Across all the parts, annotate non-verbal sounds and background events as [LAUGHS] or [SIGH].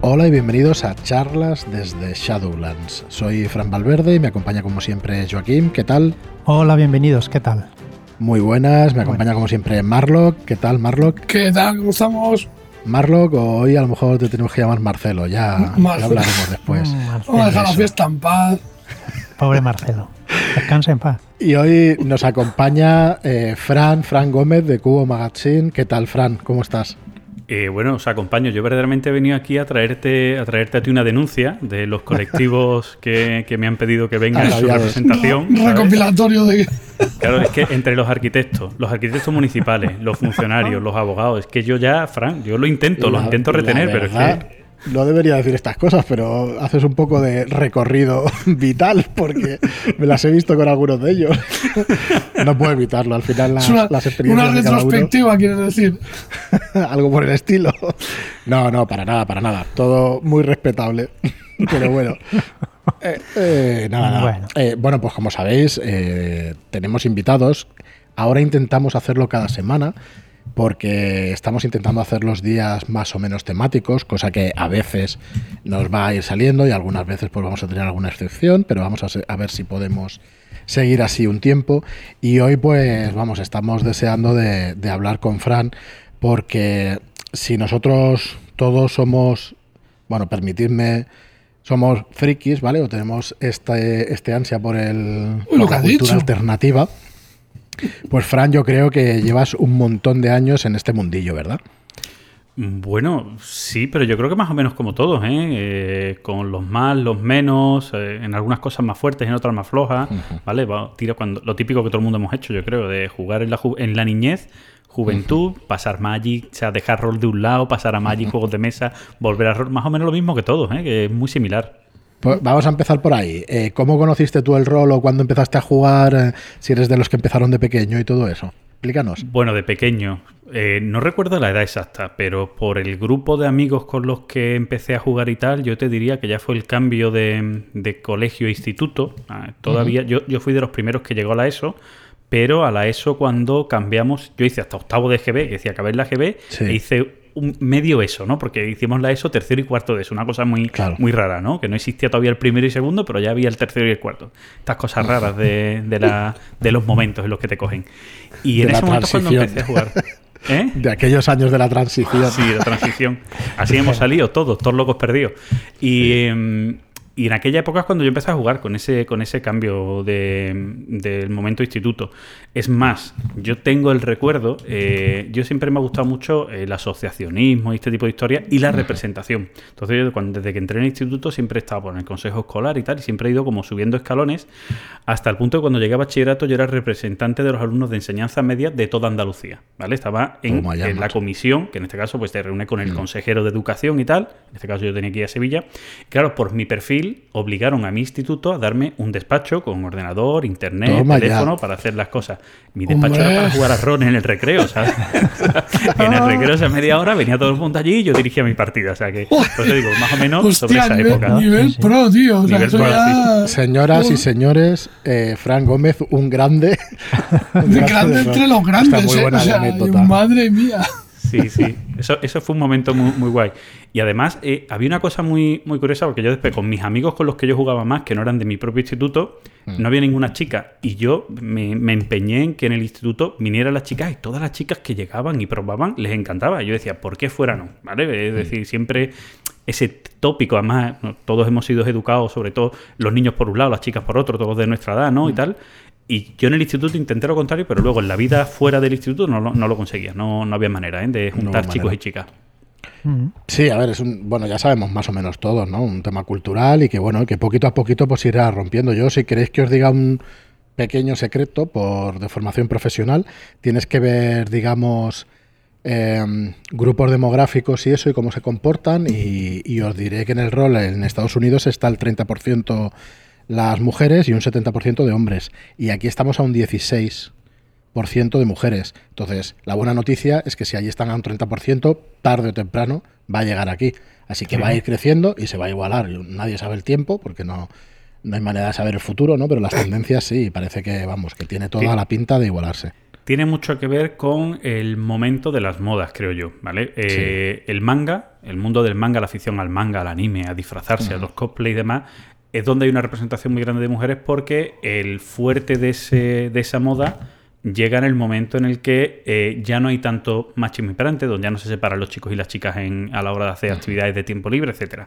Hola y bienvenidos a charlas desde Shadowlands. Soy Fran Valverde y me acompaña como siempre Joaquín. ¿Qué tal? Hola, bienvenidos. ¿Qué tal? Muy buenas. Me acompaña como siempre Marlock. ¿Qué tal, Marlock? ¿Qué tal? ¿Cómo estamos? Marlock, hoy a lo mejor te tenemos que llamar Marcelo. Ya, ya [LAUGHS] hablaremos después. Mm, Vamos a dejar la fiesta en paz. Pobre Marcelo. Descansa en paz. Y hoy nos acompaña eh, Fran, Fran Gómez de Cubo Magazine. ¿Qué tal, Fran? ¿Cómo estás? Eh, bueno, os acompaño. Yo verdaderamente he venido aquí a traerte a traerte a ti una denuncia de los colectivos [LAUGHS] que, que me han pedido que venga en su representación. Un recopilatorio de. Claro, es que entre los arquitectos, los arquitectos municipales, los funcionarios, [LAUGHS] los abogados, es que yo ya, Fran, yo lo intento, lo intento retener, pero es que. No debería decir estas cosas, pero haces un poco de recorrido [LAUGHS] vital porque me las he visto con algunos de ellos. [LAUGHS] No puedo evitarlo, al final las, una, las experiencias una de cada uno- retrospectiva, quieres decir. [LAUGHS] algo por el estilo. No, no, para nada, para nada. Todo muy respetable. Pero bueno. Eh, eh, nada, nada. Bueno. Eh, bueno, pues como sabéis, eh, tenemos invitados. Ahora intentamos hacerlo cada semana porque estamos intentando hacer los días más o menos temáticos, cosa que a veces nos va a ir saliendo y algunas veces pues vamos a tener alguna excepción, pero vamos a, ver si podemos seguir así un tiempo. Y hoy pues vamos, estamos deseando de, de hablar con Fran porque si nosotros todos somos, bueno, permitidme, somos frikis, ¿vale? O tenemos este, este ansia por, el, Uy, por la cultura dicho. alternativa. Pues Fran, yo creo que llevas un montón de años en este mundillo, ¿verdad? Bueno, sí, pero yo creo que más o menos como todos, ¿eh? Eh, con los más, los menos, eh, en algunas cosas más fuertes, en otras más flojas, ¿vale? Va, tira cuando, lo típico que todo el mundo hemos hecho, yo creo, de jugar en la, ju- en la niñez, juventud, pasar Magic, o sea, dejar rol de un lado, pasar a Magic, juegos de mesa, volver a rol, más o menos lo mismo que todos, ¿eh? Que es muy similar. Pues vamos a empezar por ahí. Eh, ¿Cómo conociste tú el rol o cuándo empezaste a jugar? eh, si eres de los que empezaron de pequeño y todo eso. Explícanos. Bueno, de pequeño, eh, no recuerdo la edad exacta, pero por el grupo de amigos con los que empecé a jugar y tal, yo te diría que ya fue el cambio de, de colegio a instituto. Ah, todavía, yo, yo fui de los primeros que llegó a la ESO, pero a la ESO cuando cambiamos, yo hice hasta octavo de GB, que decía acabé en la GB, Sí. e hice un medio ESO, ¿no? Porque hicimos la ESO tercero y cuarto de ESO, una cosa muy, Claro. muy rara, ¿no? Que no existía todavía el primero y segundo, pero ya había el tercero y el cuarto. Estas cosas raras de, de, la, de los momentos en los que te cogen. Y De en la ese momento cuando empecé a jugar. ¿Eh? [LAUGHS] De aquellos años de la transición. Sí, la transición. Así hemos salido todos, todos locos perdidos. Y, em, y en aquella época es cuando yo empecé a jugar con ese, con ese cambio de- del momento instituto. Es más, yo tengo el recuerdo, eh, yo siempre me ha gustado mucho el asociacionismo y este tipo de historias y la representación. Entonces, yo cuando, desde que entré en el instituto siempre he estado por el consejo escolar y tal, y siempre he ido como subiendo escalones hasta el punto de cuando llegué a bachillerato yo era representante de los alumnos de enseñanza media de toda Andalucía. ¿Vale? Estaba en, la comisión, que en este caso pues te reúne con Mm. el consejero de educación y tal. En este caso yo tenía que ir a Sevilla. Claro, por mi perfil obligaron a mi instituto a darme un despacho con ordenador, internet, Toma ya. teléfono para hacer las cosas. Mi despacho Hombre. era para jugar a rol en el recreo, ¿sabes? [LAUGHS] en el recreo esa media hora venía todo el mundo allí y yo dirigía mi partida. O sea que, por eso digo, más o menos sobre Hostia, esa nivel, época. nivel pro, tío. O sea, Nivel pro, ya. Señoras y señores, eh, Fran Gómez, un grande. [LAUGHS] un de grande de rol. entre los Está grandes, muy eh. buena O sea, madre mía. Sí, sí. Eso, eso fue un momento muy, muy guay. Y además, eh, había una cosa muy, muy curiosa, porque yo después, con mis amigos con los que yo jugaba más, que no eran de mi propio instituto, Mm. no había ninguna chica. Y yo me, me empeñé en que en el instituto vinieran las chicas y todas las chicas que llegaban y probaban les encantaba. Y yo decía, ¿por qué fuera no? ¿Vale? Mm. Es decir, siempre ese tópico, además, todos hemos sido educados, sobre todo los niños por un lado, las chicas por otro, todos de nuestra edad, Mm. ¿no? Y tal. Y yo en el instituto intenté lo contrario, pero luego en la vida fuera del instituto no, lo- no lo conseguía. No, no había manera ¿eh? de No juntar chicos manera. y chicas. Mm. Sí, a ver, es un, bueno, ya sabemos más o menos todos, ¿no? Un tema cultural y que bueno, que poquito a poquito pues irá rompiendo. Yo, si queréis que os diga un pequeño secreto por de formación profesional, tienes que ver, digamos, em, grupos demográficos y eso y cómo se comportan y, y os diré que en el rol en Estados Unidos está el 30% las mujeres y un 70% de hombres. Y aquí estamos a un 16% de mujeres. Entonces, la buena noticia es que si allí están a un 30%, tarde o temprano va a llegar aquí. Así que Sí. va a ir creciendo y se va a igualar. Nadie sabe el tiempo porque no, no hay manera de saber el futuro, ¿no? Pero las [LAUGHS] tendencias sí, parece que, vamos, que tiene toda Sí. la pinta de igualarse. Tiene mucho que ver con el momento de las modas, creo yo, ¿vale? Eh, el manga, el mundo del manga, la afición al manga, al anime, a disfrazarse, a los cosplay y demás, es donde hay una representación muy grande de mujeres porque el fuerte de, ese, de esa moda llega en el momento en el que eh, ya no hay tanto machismo imperante, donde ya no se separan los chicos y las chicas en, a la hora de hacer actividades de tiempo libre, etcétera.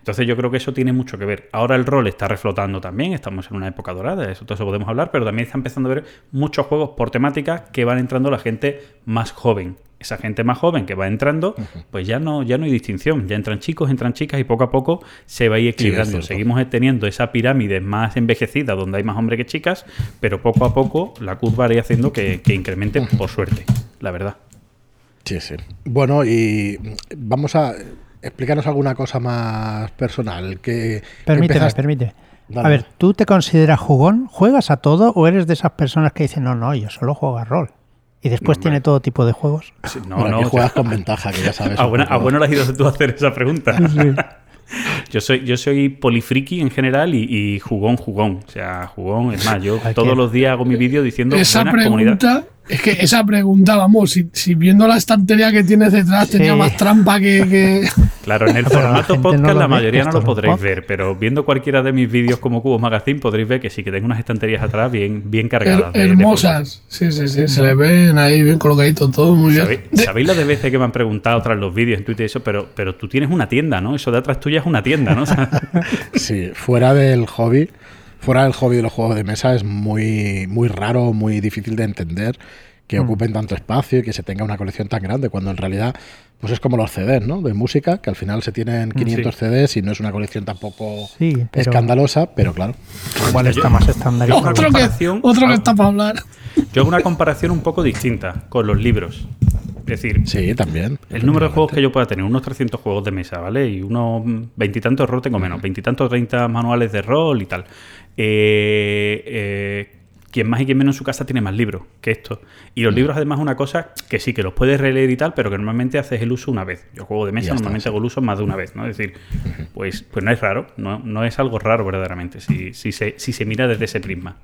Entonces yo creo que eso tiene mucho que ver. Ahora el rol está reflotando también, estamos en una época dorada, de eso todo eso podemos hablar, pero también está empezando a ver muchos juegos por temática que van entrando la gente más joven. Esa gente más joven que va entrando, pues ya no, ya no hay distinción. Ya entran chicos, entran chicas y poco a poco se va a ir equilibrando. Seguimos teniendo esa pirámide más envejecida donde hay más hombres que chicas, pero poco a poco la curva irá haciendo que, que incremente por suerte, la verdad. Sí, sí. Bueno, y vamos a explicarnos alguna cosa más personal. Que Permíteme, empezaste- permite. Dale. A ver, ¿tú te consideras jugón? ¿Juegas a todo o eres de esas personas que dicen, no, no, yo solo juego a rol? Y después tiene todo tipo de juegos. Sí, No, bueno, no, que o sea, juegas con ventaja, que ya sabes. a, buena, a bueno le has ido tú a hacer esa pregunta. [LAUGHS] Yo soy, yo soy polifriki en general y, y jugón, jugón. O sea, jugón, es más, yo todos los días hago mi vídeo diciendo Esa buenas comunidad. Es que esa pregunta, vamos, si, si viendo la estantería que tienes detrás Sí. tenía más trampa que. que- [LAUGHS] Claro, en el la formato no podcast la mayoría no lo podréis podcast. ver, pero viendo cualquiera de mis vídeos como Cubos Magazine podréis ver que sí, que tengo unas estanterías atrás bien, bien cargadas. her- de- de hermosas. Sí, sí, sí. Se le ven ahí bien colocaditos todo, muy bien. ¿Sabéis, De- sabéis las de veces que me han preguntado tras los vídeos en Twitter y eso? Pero, pero tú tienes una tienda, ¿no? Eso de atrás tuya es una tienda, ¿no? O [LAUGHS] sea, Sí, fuera del hobby, fuera del hobby de los juegos de mesa es muy, muy raro, muy difícil de entender que Mm. ocupen tanto espacio y que se tenga una colección tan grande, cuando en realidad pues es como los CDs, ¿no? De música, que al final se tienen 500 CDs y no es una colección tampoco Sí, pero escandalosa, pero claro. igual está más estandarizado. Otra otro que, comparación- otro que está para hablar. yo hago una comparación un poco distinta con los libros. Es decir, Sí, también. El número de juegos que yo pueda tener, unos 300 juegos de mesa, ¿vale? Y unos mm, veintitantos rol tengo menos, veintitantos, treinta manuales de rol y tal. Eh, eh, quien más y quien menos en su casa tiene más libros que esto. Y los libros, además, es una cosa que sí, que los puedes releer y tal, pero que normalmente haces el uso una vez. Yo juego de mesa, Ya está, normalmente hago el uso más de una vez, ¿no? Es decir, pues, pues no es raro, no, no es algo raro verdaderamente, si, si, se, si se mira desde ese prisma.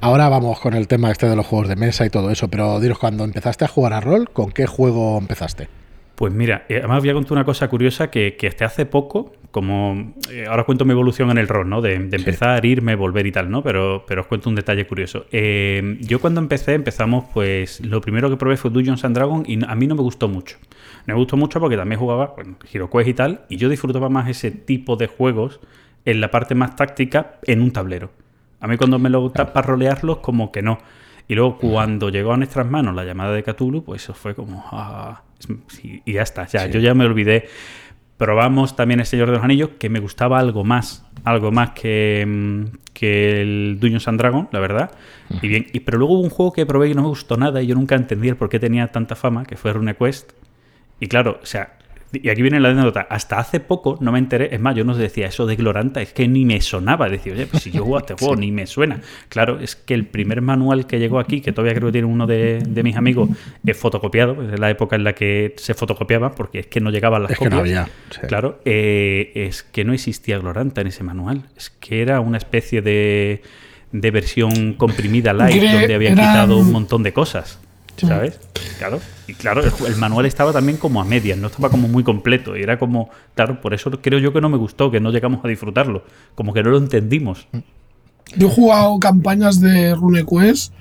Ahora vamos con el tema este de los juegos de mesa y todo eso, pero diros, cuando empezaste a jugar a rol, ¿con qué juego empezaste? Pues mira, eh, además voy a contar una cosa curiosa que, que hasta hace poco, como eh, ahora os cuento mi evolución en el rol, ¿no? De, de empezar, irme, volver y tal, ¿no? Pero, pero os cuento un detalle curioso. Eh, yo cuando empecé, empezamos, pues lo primero que probé fue Dungeons and Dragons y a mí no me gustó mucho. No me gustó mucho porque también jugaba, bueno, HeroQuest y tal, y yo disfrutaba más ese tipo de juegos en la parte más táctica en un tablero. A mí cuando me lo gusta para rolearlos, como que no. Y luego cuando llegó a nuestras manos la llamada de Cthulhu, pues eso fue como... ah, sí, y ya está, ya, yo ya me olvidé. Probamos también El Señor de los Anillos, que me gustaba algo más, algo más que, mm, que el Dungeons and Dragons, la verdad. Y bien, y, pero luego hubo un juego que probé y no me gustó nada y yo nunca entendí el por qué tenía tanta fama, que fue RuneQuest. Y claro, o sea, y aquí viene la anécdota. Hasta hace poco no me enteré. Es más, yo no decía eso de Gloranta, es que ni me sonaba. Decía, oye, pues si yo juego a este [LAUGHS] juego, ni me suena. Claro, es que el primer manual que llegó aquí, que todavía creo que tiene uno de, de mis amigos, es fotocopiado. pues Es la época en la que se fotocopiaba, porque es que no llegaban las Es que copias. no había. sí. Claro, eh, es que no existía Gloranta en ese manual. Es que era una especie de, de versión comprimida light Gre- donde habían eran- quitado un montón de cosas. ¿Sabes? Claro. Y claro, el, el manual estaba también como a medias, no estaba como muy completo. Y era como, claro, por eso creo yo que no me gustó, que no llegamos a disfrutarlo. Como que no lo entendimos. Yo he jugado campañas de RuneQuest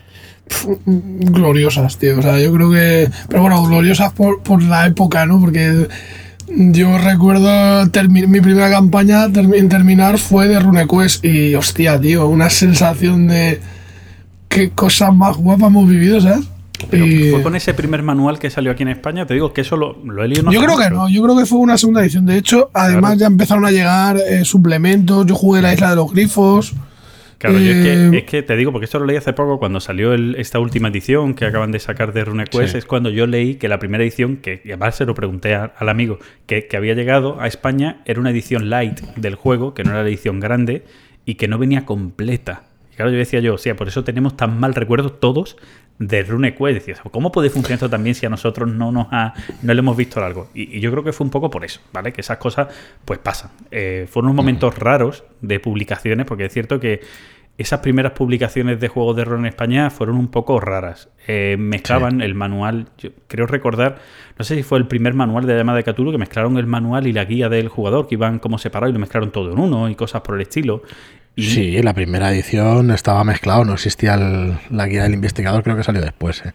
gloriosas, tío. O sea, yo creo que. Pero bueno, gloriosas por, por la época, ¿no? Porque yo recuerdo mi primera campaña en terminar fue de RuneQuest y, hostia, tío, una sensación de. Qué cosas más guapas hemos vivido, ¿sabes? Pero Y- fue con ese primer manual que salió aquí en España. Te digo que eso lo, lo he leído. no yo creo que no, yo creo que fue una segunda edición. De hecho, además Claro. ya empezaron a llegar eh, suplementos. Yo jugué la isla de los grifos. Claro, yo es, Eh, que, es que te digo, porque esto lo leí hace poco, cuando salió el- esta última edición que acaban de sacar de RuneQuest, Sí. es cuando yo leí que la primera edición, que y además se lo pregunté a- al amigo, que, que había llegado a España, era una edición light del juego, que no era la edición grande, y que no venía completa. Claro, yo decía yo, o sea, por eso tenemos tan mal recuerdo todos de RuneQuest. Decía, ¿cómo puede funcionar esto también si a nosotros no nos ha, no le hemos visto algo? Y, y yo creo que fue un poco por eso, ¿vale? Que esas cosas pues pasan. Eh, fueron unos momentos raros de publicaciones, porque es cierto que esas primeras publicaciones de juegos de rol en España fueron un poco raras. Eh, mezclaban el manual, yo creo recordar, no sé si fue el primer manual de la llamada de Cthulhu, que mezclaron el manual y la guía del jugador, que iban como separados y lo mezclaron todo en uno y cosas por el estilo. Y Sí, la primera edición estaba mezclado, no existía el- la guía del investigador, creo que salió después. ¿eh?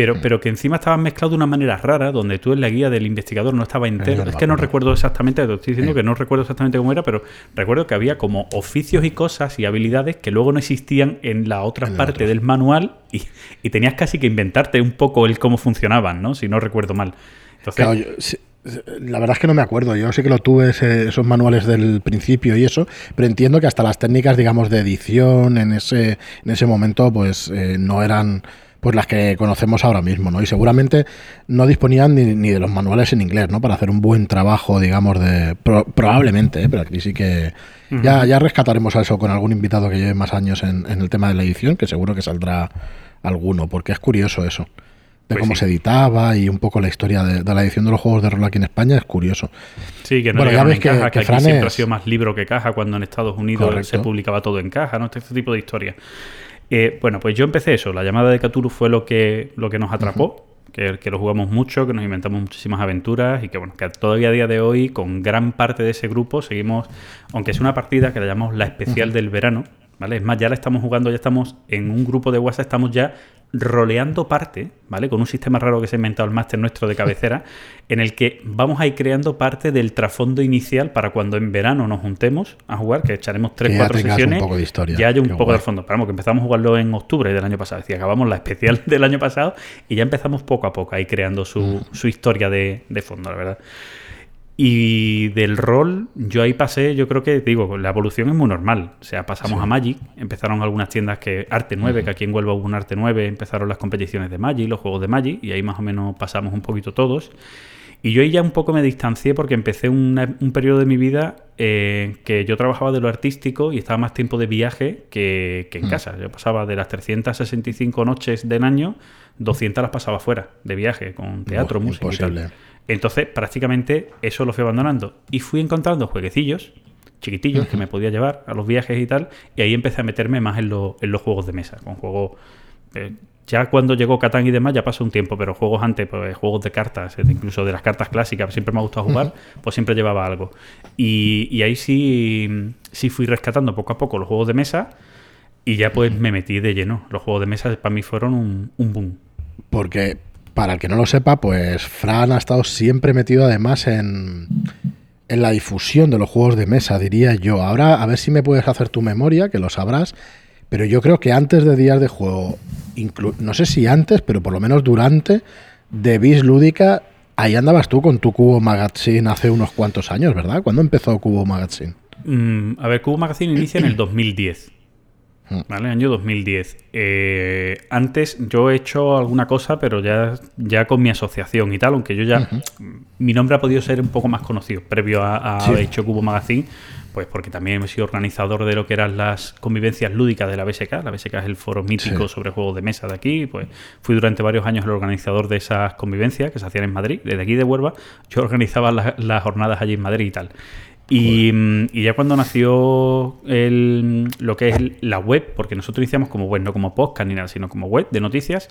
Pero, pero que encima estaban mezclados de una manera rara, donde tú en la guía del investigador no estaba entero. Es que no recuerdo exactamente, te estoy diciendo que no recuerdo exactamente cómo era, pero recuerdo que había como oficios y cosas y habilidades que luego no existían en la otra En la parte otra. del manual y, y tenías casi que inventarte un poco el cómo funcionaban, ¿no? Si no recuerdo mal. Entonces, Claro, yo- la verdad es que no me acuerdo. Yo sí que lo tuve ese- esos manuales del principio y eso, pero entiendo que hasta las técnicas, digamos, de edición en ese, en ese momento, pues eh, no eran pues las que conocemos ahora mismo, ¿no? Y seguramente no disponían ni, ni de los manuales en inglés, ¿no? Para hacer un buen trabajo, digamos, de... pro- probablemente, ¿eh? pero aquí sí que... ya, ya rescataremos a eso con algún invitado que lleve más años en, en el tema de la edición, que seguro que saldrá alguno, porque es curioso eso de Pues cómo sí. se editaba y un poco la historia de, de la edición de los juegos de rol aquí en España es curioso. Sí, que no Bueno, ya ves en que- caja, que que, aquí Fran siempre ha sido más libro que caja, cuando en Estados Unidos Correcto. se publicaba todo en caja, ¿no? Este, este tipo de historias. Eh, bueno, pues yo empecé eso. La llamada de Cthulhu fue lo que, lo que nos atrapó. Que, que lo jugamos mucho, que nos inventamos muchísimas aventuras y que bueno, que todavía a día de hoy con gran parte de ese grupo seguimos, aunque es una partida que la llamamos la especial del verano, ¿vale? Es más, ya la estamos jugando, ya estamos en un grupo de WhatsApp, estamos ya roleando parte, ¿vale? Con un sistema raro que se ha inventado el máster nuestro de cabecera, [LAUGHS] en el que vamos a ir creando parte del trasfondo inicial para cuando en verano nos juntemos a jugar, que echaremos tres, Que cuatro tengas un sesiones, poco de historia. ya haya un poco guay. de fondo. Pero que empezamos a jugarlo en octubre del año pasado, es decir, acabamos la especial [LAUGHS] del año pasado y ya empezamos poco a poco ahí creando su, su historia de, de fondo, la verdad. Y del rol, yo ahí pasé, yo creo que, digo, la evolución es muy normal. O sea, pasamos a Magic, empezaron algunas tiendas que, Arte 9, que aquí en Huelva hubo un Arte 9, empezaron las competiciones de Magic, los juegos de Magic, y ahí más o menos pasamos un poquito todos. Y yo ahí ya un poco me distancié porque empecé una- un periodo de mi vida eh, que yo trabajaba de lo artístico y estaba más tiempo de viaje que, que en casa. Yo pasaba de las 365 noches del año, 200 las pasaba fuera de viaje, con teatro, música y imposible. tal. Entonces, prácticamente eso lo fui abandonando. Y fui encontrando jueguecillos chiquitillos que me podía llevar a los viajes y tal. Y ahí empecé a meterme más en, lo- en los juegos de mesa, con juegos... eh, ya cuando llegó Catán y demás ya pasó un tiempo, pero juegos antes, pues juegos de cartas, incluso de las cartas clásicas, siempre me ha gustado jugar, pues siempre llevaba algo. Y, y ahí sí, sí fui rescatando poco a poco los juegos de mesa y ya pues me metí de lleno. Los juegos de mesa para mí fueron un, un boom. Porque, para el que no lo sepa, pues Fran ha estado siempre metido además en, en la difusión de los juegos de mesa, diría yo. Ahora, a ver si me puedes hacer tu memoria, que lo sabrás. Pero yo creo que antes de Días de Juego, no sé si antes, pero por lo menos durante, de Bis Lúdica, ahí andabas tú con tu Cubo Magazine hace unos cuantos años, ¿verdad? ¿Cuándo empezó Cubo Magazine? Mm, a ver, Cubo Magazine inicia en el [CLEARS THROAT] 2010. Mm. ¿Vale? Año 2010. Eh, antes yo he hecho alguna cosa, pero ya, ya con mi asociación y tal, aunque yo ya. Mi nombre ha podido ser un poco más conocido previo a, a Sí. haber hecho Cubo Magazine, pues porque también he sido organizador de lo que eran las convivencias lúdicas de la BSK. La BSK es el foro mítico Sí. sobre juegos de mesa de aquí. Pues fui durante varios años el organizador de esas convivencias que se hacían en Madrid. Desde aquí de Huelva, yo organizaba las jornadas allí en Madrid y tal. Y, mm, y ya cuando nació el- lo que es el- la web, porque nosotros iniciamos como web, no como podcast ni nada, sino como web de noticias,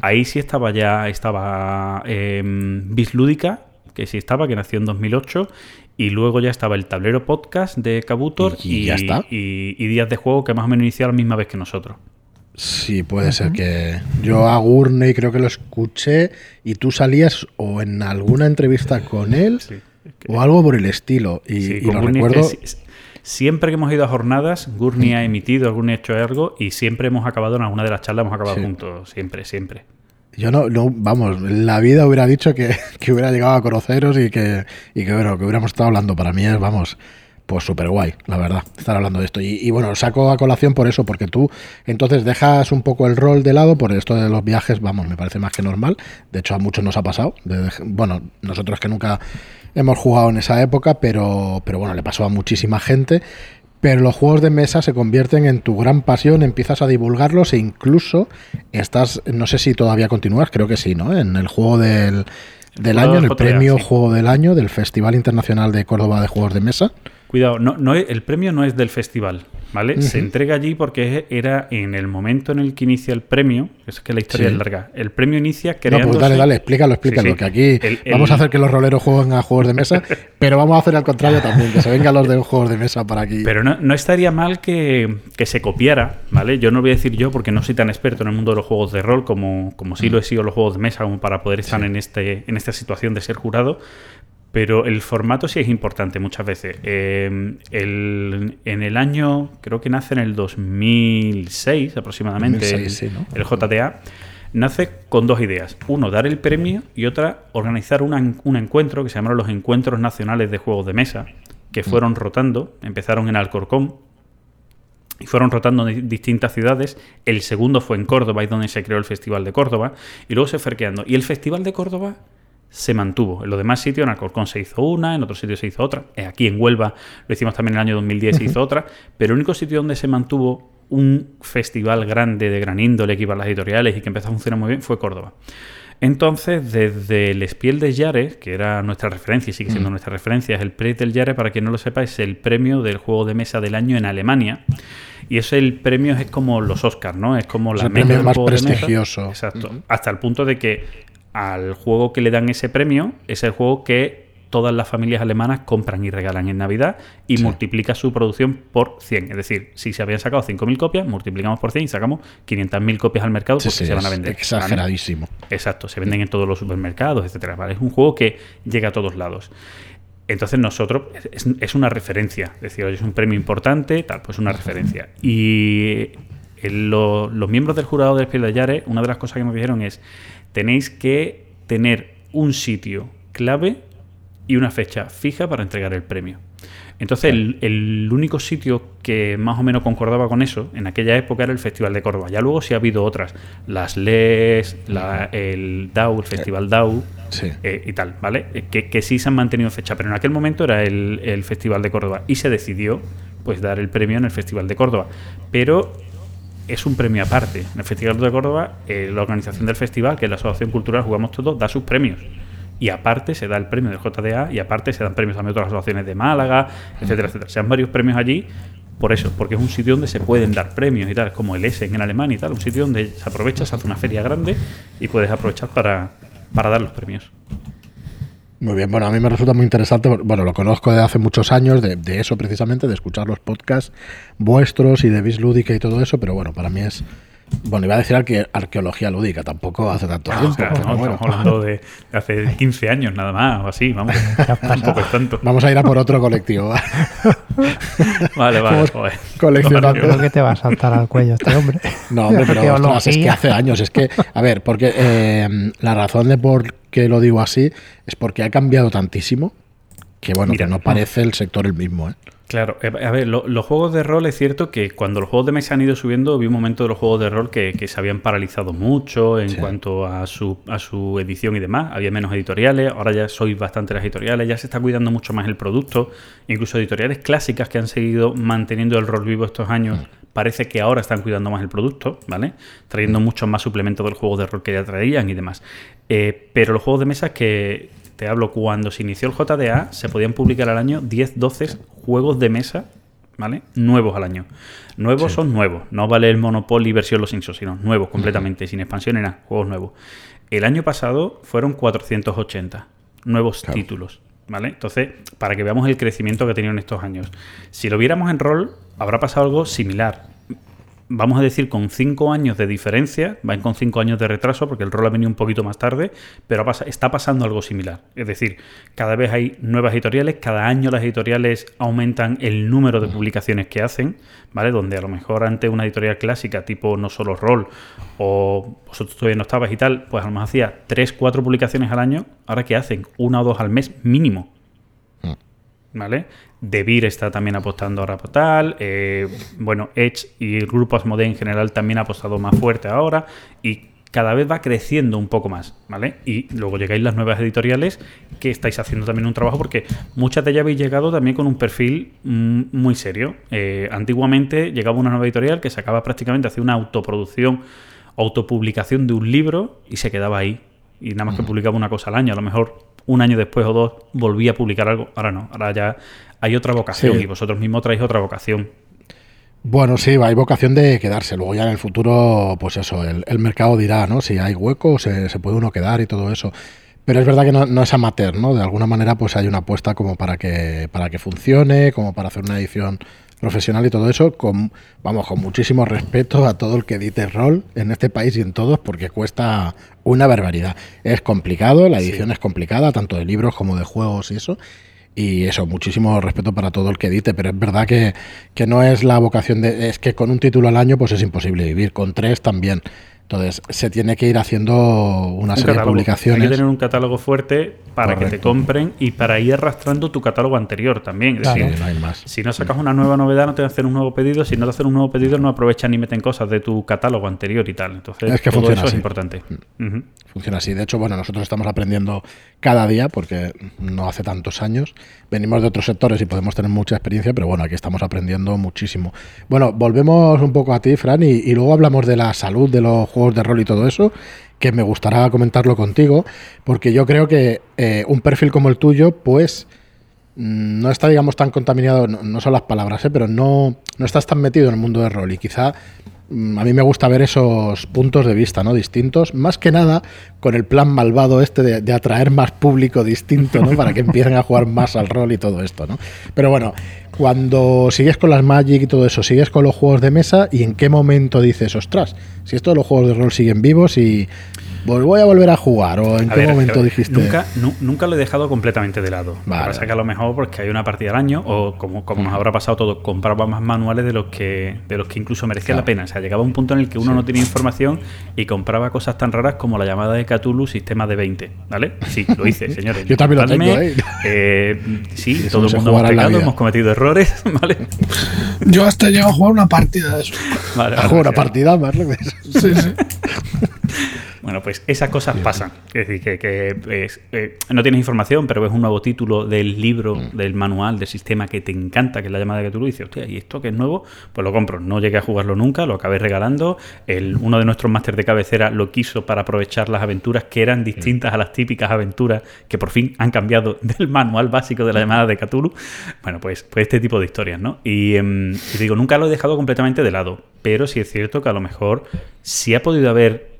ahí sí estaba ya, estaba eh, Bislúdica, que sí estaba, que nació en 2008, y luego ya estaba el tablero podcast de Kabutor Y- y ya está. y- y Días de Juego, que más o menos inició a la misma vez que nosotros. Sí, puede ser que yo a Gurney creo que lo escuché y tú salías o en alguna entrevista con él Sí. O algo por el estilo. Y, Sí, y con lo Gurney recuerdo. es que si- siempre que hemos ido a jornadas, Gurney ha emitido, ha hecho algo y siempre hemos acabado en alguna de las charlas, hemos acabado Sí. juntos, siempre, siempre. Yo no, no, vamos, la vida hubiera dicho que, que hubiera llegado a conoceros y que, y que bueno, que hubiéramos estado hablando. Para mí es, vamos, pues súper guay, la verdad, estar hablando de esto. Y, y bueno, saco a colación por eso, porque tú entonces dejas un poco el rol de lado por esto de los viajes, vamos, me parece más que normal. De hecho, a muchos nos ha pasado. de bueno, nosotros que nunca hemos jugado en esa época, pero, pero bueno, le pasó a muchísima gente. Pero los juegos de mesa se convierten en tu gran pasión, empiezas a divulgarlos e incluso estás, no sé si todavía continúas, creo que sí, ¿no? En el juego del, del año, en el premio sí. Juego del Año del Festival Internacional de Córdoba de Juegos de Mesa. Cuidado, no, no el premio no es del festival. ¿Vale? Se entrega allí porque era en el momento en el que inicia el premio, es que la historia Sí. es larga. El premio inicia No, creándose... pues dale, dale, explícalo, explícalo. Sí, sí. Que aquí El- el- vamos a hacer que los roleros jueguen a juegos de mesa, [LAUGHS] pero vamos a hacer al contrario también, que se vengan los de juegos de mesa para aquí. Pero no, no estaría mal que, que se copiara, ¿vale? Yo no voy a decir yo porque no soy tan experto en el mundo de los juegos de rol como, como sí lo he sido los juegos de mesa, como para poder estar en, este, en esta situación de ser jurado. Pero el formato sí es importante muchas veces. Eh, el- en el año, creo que nace en el 2006 aproximadamente, 2006, el, sí, ¿no? el JTA, nace con dos ideas. Uno, dar el premio y otra, organizar una- un encuentro que se llamaron los Encuentros Nacionales de Juegos de Mesa, que Mm. fueron rotando, empezaron en Alcorcón y fueron rotando en distintas ciudades. El segundo fue en Córdoba, y donde se creó el Festival de Córdoba, y luego se fue creando. Y el Festival de Córdoba se mantuvo. En los demás sitios, en Alcorcón se hizo una, en otros sitios se hizo otra. Eh, Aquí en Huelva lo hicimos también en el año 2010, se hizo [LAUGHS] otra. Pero el único sitio donde se mantuvo un festival grande de gran índole que iba a las editoriales y que empezó a funcionar muy bien fue Córdoba. Entonces, desde el Spiel de Jahre, que era nuestra referencia y sigue siendo nuestra referencia, es el Preis del Jahre, para quien no lo sepa, es el premio del juego de mesa del año en Alemania. Y eso el premio es como los Oscars, ¿no? Es como Es la el meca premio más de mesa. prestigioso. Exacto. Hasta el punto de que al juego que le dan ese premio es el juego que todas las familias alemanas compran y regalan en Navidad y multiplica su producción por 100. Es decir, si se habían sacado 5.000 copias, multiplicamos por 100 y sacamos 500.000 copias al mercado Sí, porque sí, se van a vender. ¿vale? exageradísimo. Exacto, se venden en todos los supermercados, etcétera. ¿vale? Es un juego que llega a todos lados. Entonces nosotros es, es una referencia, es decir, oye, es un premio importante, tal, pues una referencia. Y el- lo- los miembros del jurado del Spiel de Yare, una de las cosas que nos dijeron es, tenéis que tener un sitio clave y una fecha fija para entregar el premio. Entonces, el, el único sitio que más o menos concordaba con eso en aquella época era el Festival de Córdoba. Ya luego sí ha habido otras, las LES, la- el DAO, el Festival Sí. eh, y tal, ¿vale? Eh, Que, que sí se han mantenido en fecha, pero en aquel momento era el, el Festival de Córdoba y se decidió pues dar el premio en el Festival de Córdoba. Pero es un premio aparte. En el Festival de Córdoba, eh, la organización del festival, que es la Asociación Cultural Jugamos Todos, da sus premios. Y aparte se da el premio del JDA y aparte se dan premios también a otras asociaciones de Málaga, etcétera, etcétera. Se dan varios premios allí por eso, porque es un sitio donde se pueden dar premios y tal, como el Essen en Alemania y tal, un sitio donde se aprovecha, se hace una feria grande y puedes aprovechar para, para dar los premios. Muy bien, bueno, a mí me resulta muy interesante, bueno, lo conozco de hace muchos años, de, de eso precisamente, de escuchar los podcasts vuestros y de Bis Lúdica y todo eso, pero bueno, para mí es, bueno, iba a decir arque- arqueología lúdica, tampoco hace tanto O tiempo, no, bueno. estamos hablando de, [LAUGHS] de hace 15 años nada más, o así, vamos. [LAUGHS] Tampoco es tanto. Vamos a ir a por otro colectivo. ¿va? [LAUGHS] Vale, vale. Vamos joder. coleccionando. Creo que te va a saltar al cuello este hombre. No, hombre, pero ostras, es que hace años. Es que, a ver, porque eh, la razón de por qué lo digo así es porque ha cambiado tantísimo que, bueno, Mira, que no parece el sector el mismo, ¿eh? Claro, eh, a ver, lo- los juegos de rol es cierto que cuando los juegos de mesa han ido subiendo, vi un momento de los juegos de rol que, que se habían paralizado mucho en Sí. cuanto a su, a su edición y demás. Había menos editoriales, ahora ya sois bastante las editoriales, ya se está cuidando mucho más el producto. Incluso editoriales clásicas que han seguido manteniendo el rol vivo estos años, parece que ahora están cuidando más el producto, ¿vale? Trayendo mucho más suplementos del juego de rol que ya traían y demás. Eh, pero los juegos de mesa que te hablo, cuando se inició el JDA, se podían publicar al año 10, 12 juegos de mesa, ¿vale? Nuevos al año. Nuevos son nuevos, no vale el Monopoly versión Los Simpsons, sino nuevos completamente, sin expansión ni nada, juegos nuevos. El año pasado fueron 480 nuevos Claro. títulos. ¿Vale? Entonces, para que veamos el crecimiento que ha tenido en estos años. Si lo viéramos en rol, habrá pasado algo similar vamos a decir, con cinco años de diferencia, van con cinco años de retraso, porque el rol ha venido un poquito más tarde, pero está pasando algo similar. Es decir, cada vez hay nuevas editoriales, cada año las editoriales aumentan el número de publicaciones que hacen, ¿vale? Donde a lo mejor antes una editorial clásica, tipo No Solo Rol, o vosotros todavía no estabas y tal, pues a lo mejor hacía tres, cuatro publicaciones al año, ahora que hacen una o dos al mes mínimo. ¿Vale? Devir está también apostando ahora por tal. eh, bueno, Edge y el grupo Asmodee en general también ha apostado más fuerte ahora. Y cada vez va creciendo un poco más, ¿vale? Y luego llegáis las nuevas editoriales que estáis haciendo también un trabajo porque muchas de ellas habéis llegado también con un perfil mm, muy serio. Eh, antiguamente llegaba una nueva editorial que sacaba prácticamente hacía una autoproducción, autopublicación de un libro y se quedaba ahí. Y nada más que publicaba una cosa al año. A lo mejor un año después o dos volvía a publicar algo. Ahora no, ahora ya hay otra vocación Sí. y vosotros mismos traéis otra vocación. Bueno, sí, hay vocación de quedarse. Luego ya en el futuro, pues eso, el, el mercado dirá, ¿no? Si hay hueco, se, se, puede uno quedar y todo eso. Pero es verdad que no, no, es amateur, ¿no? De alguna manera, pues hay una apuesta como para que, para que funcione, como para hacer una edición profesional y todo eso, con, vamos, con muchísimo respeto a todo el que edite rol en este país y en todos, porque cuesta una barbaridad. Es complicado, la edición sí. es complicada, tanto de libros como de juegos y eso. Y eso, muchísimo respeto para todo el que edite, pero es verdad que, que no es la vocación de. Es que con un título al año, pues es imposible vivir, con tres también. Entonces, se tiene que ir haciendo una un serie catálogo. de publicaciones. Hay que tener un catálogo fuerte para Correcto. que te compren y para ir arrastrando tu catálogo anterior también. Es Claro. decir, Sí, no hay más. Si no sacas una nueva novedad, no te hacen un nuevo pedido. Si no te hacen un nuevo pedido, no aprovechan ni meten cosas de tu catálogo anterior y tal. Entonces, Es que todo funciona eso es importante. Ujú. Funciona así. De hecho, bueno, nosotros estamos aprendiendo cada día, porque no hace tantos años. Venimos de otros sectores y podemos tener mucha experiencia, pero bueno, aquí estamos aprendiendo muchísimo. Bueno, volvemos un poco a ti, Fran, y, luego hablamos de la salud de los juegos de rol y todo eso, que me gustará comentarlo contigo, porque yo creo que eh, un perfil como el tuyo, pues mm, no está, digamos, tan contaminado, no, son las palabras, ¿eh? pero no, no estás tan metido en el mundo del rol y quizá a mí me gusta ver esos puntos de vista, ¿no? Distintos, más que nada con el plan malvado este de, de atraer más público distinto, ¿no? Para que [LAUGHS] empiecen a jugar más al rol y todo esto, ¿no? Pero bueno, cuando sigues con las Magic y todo eso, sigues con los juegos de mesa y en qué momento dices, ostras, si estos los juegos de rol siguen vivos y pues voy a volver a jugar o en A qué ver, momento dijiste... Nunca, nu- nunca lo he dejado completamente de lado. Lo que Vale. pasa es que a lo mejor porque hay una partida al año, o como, como nos habrá pasado todo, compraba más manuales de los que, de los que incluso merecía Claro. la pena. O sea, llegaba un punto en el que uno no tenía información y compraba cosas tan raras como la llamada de Cthulhu sistema de 20. ¿Vale? Sí, lo hice, [LAUGHS] señores. Yo también lo tengo, Eh, sí, [LAUGHS] Sí, todo el mundo hemos pecado, hemos cometido errores, [LAUGHS] ¿vale? Yo hasta llego a jugar una partida de eso. Vale, A jugar una partida más lo que es. Sí, sí. Bueno, pues esas cosas pasan. Es decir, que, que, eh, no tienes información, pero ves un nuevo título del libro, Mm. del manual, del sistema que te encanta, que es la llamada que tú lo dices, hostia, ¿y esto que es nuevo? Pues lo compro. No llegué a jugarlo nunca, lo acabé regalando. El, uno de nuestros másters de cabecera lo quiso para aprovechar las aventuras que eran distintas a las típicas aventuras que por fin han cambiado [LAUGHS] del manual básico de la llamada de Cthulhu. Bueno, pues, pues este tipo de historias, ¿no? Y, em, y digo, nunca lo he dejado completamente de lado, pero sí es cierto que a lo mejor si ha podido haber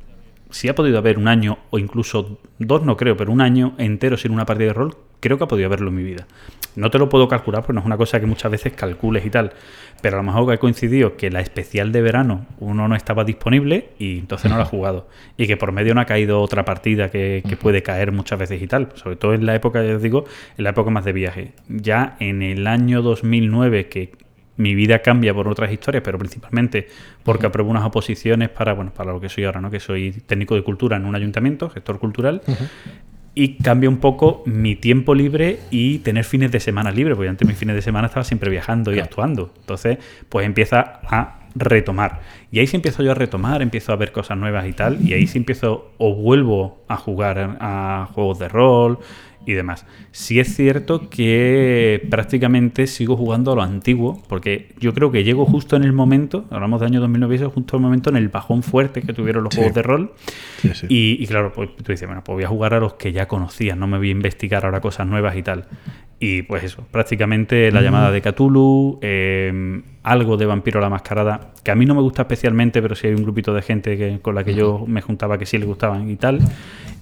si ha podido haber un año o incluso dos, no creo, pero un año entero sin una partida de rol, creo que ha podido haberlo en mi vida. No te lo puedo calcular porque no es una cosa que muchas veces calcules y tal, pero a lo mejor que ha coincidido que la especial de verano uno no estaba disponible y entonces no la ha jugado. Y que por medio no ha caído otra partida que, que puede caer muchas veces y tal, sobre todo en la época, ya os digo, en la época más de viaje. Ya en el año 2009, que mi vida cambia por otras historias, pero principalmente porque apruebo unas oposiciones para, bueno, para lo que soy ahora, ¿no? Que soy técnico de cultura en un ayuntamiento, gestor cultural, y cambia un poco mi tiempo libre y tener fines de semana libre, porque antes mis fines de semana estaba siempre viajando y actuando. Entonces, pues empieza a retomar. Y ahí sí empiezo yo a retomar, empiezo a ver cosas nuevas y tal, y ahí sí empiezo o vuelvo a jugar a juegos de rol y demás. Sí es cierto que prácticamente sigo jugando a lo antiguo, porque yo creo que llego justo en el momento, hablamos de año 2009, eso es justo el momento en el bajón fuerte que tuvieron los Sí. juegos de rol. Sí, sí. Y, y claro, pues tú dices, bueno, pues voy a jugar a los que ya conocía, no me voy a investigar ahora cosas nuevas y tal. Y pues eso, prácticamente la llamada de Cthulhu, eh, algo de Vampiro la Mascarada, que a mí no me gusta especialmente, pero sí hay un grupito de gente que, con la que yo me juntaba que sí le gustaban y tal.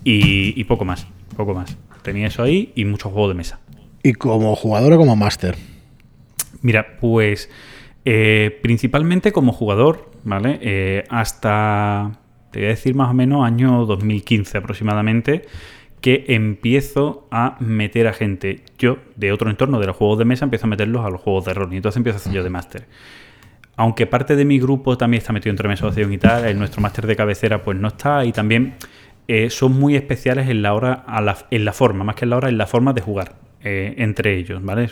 Y, y poco más, poco más. Tenía eso ahí y muchos juegos de mesa. Y como jugador o como máster. Mira, pues eh, principalmente como jugador, ¿vale? Eh, hasta, te voy a decir más o menos año 2015 aproximadamente, que empiezo a meter a gente, yo de otro entorno de los juegos de mesa, empiezo a meterlos a los juegos de rol y entonces empiezo a hacer yo de máster. Aunque parte de mi grupo también está metido entre asociación y tal, en nuestro máster de cabecera pues no está y también eh, son muy especiales en la hora, a la, en la forma, más que en la hora, en la forma de jugar eh, entre ellos, ¿vale?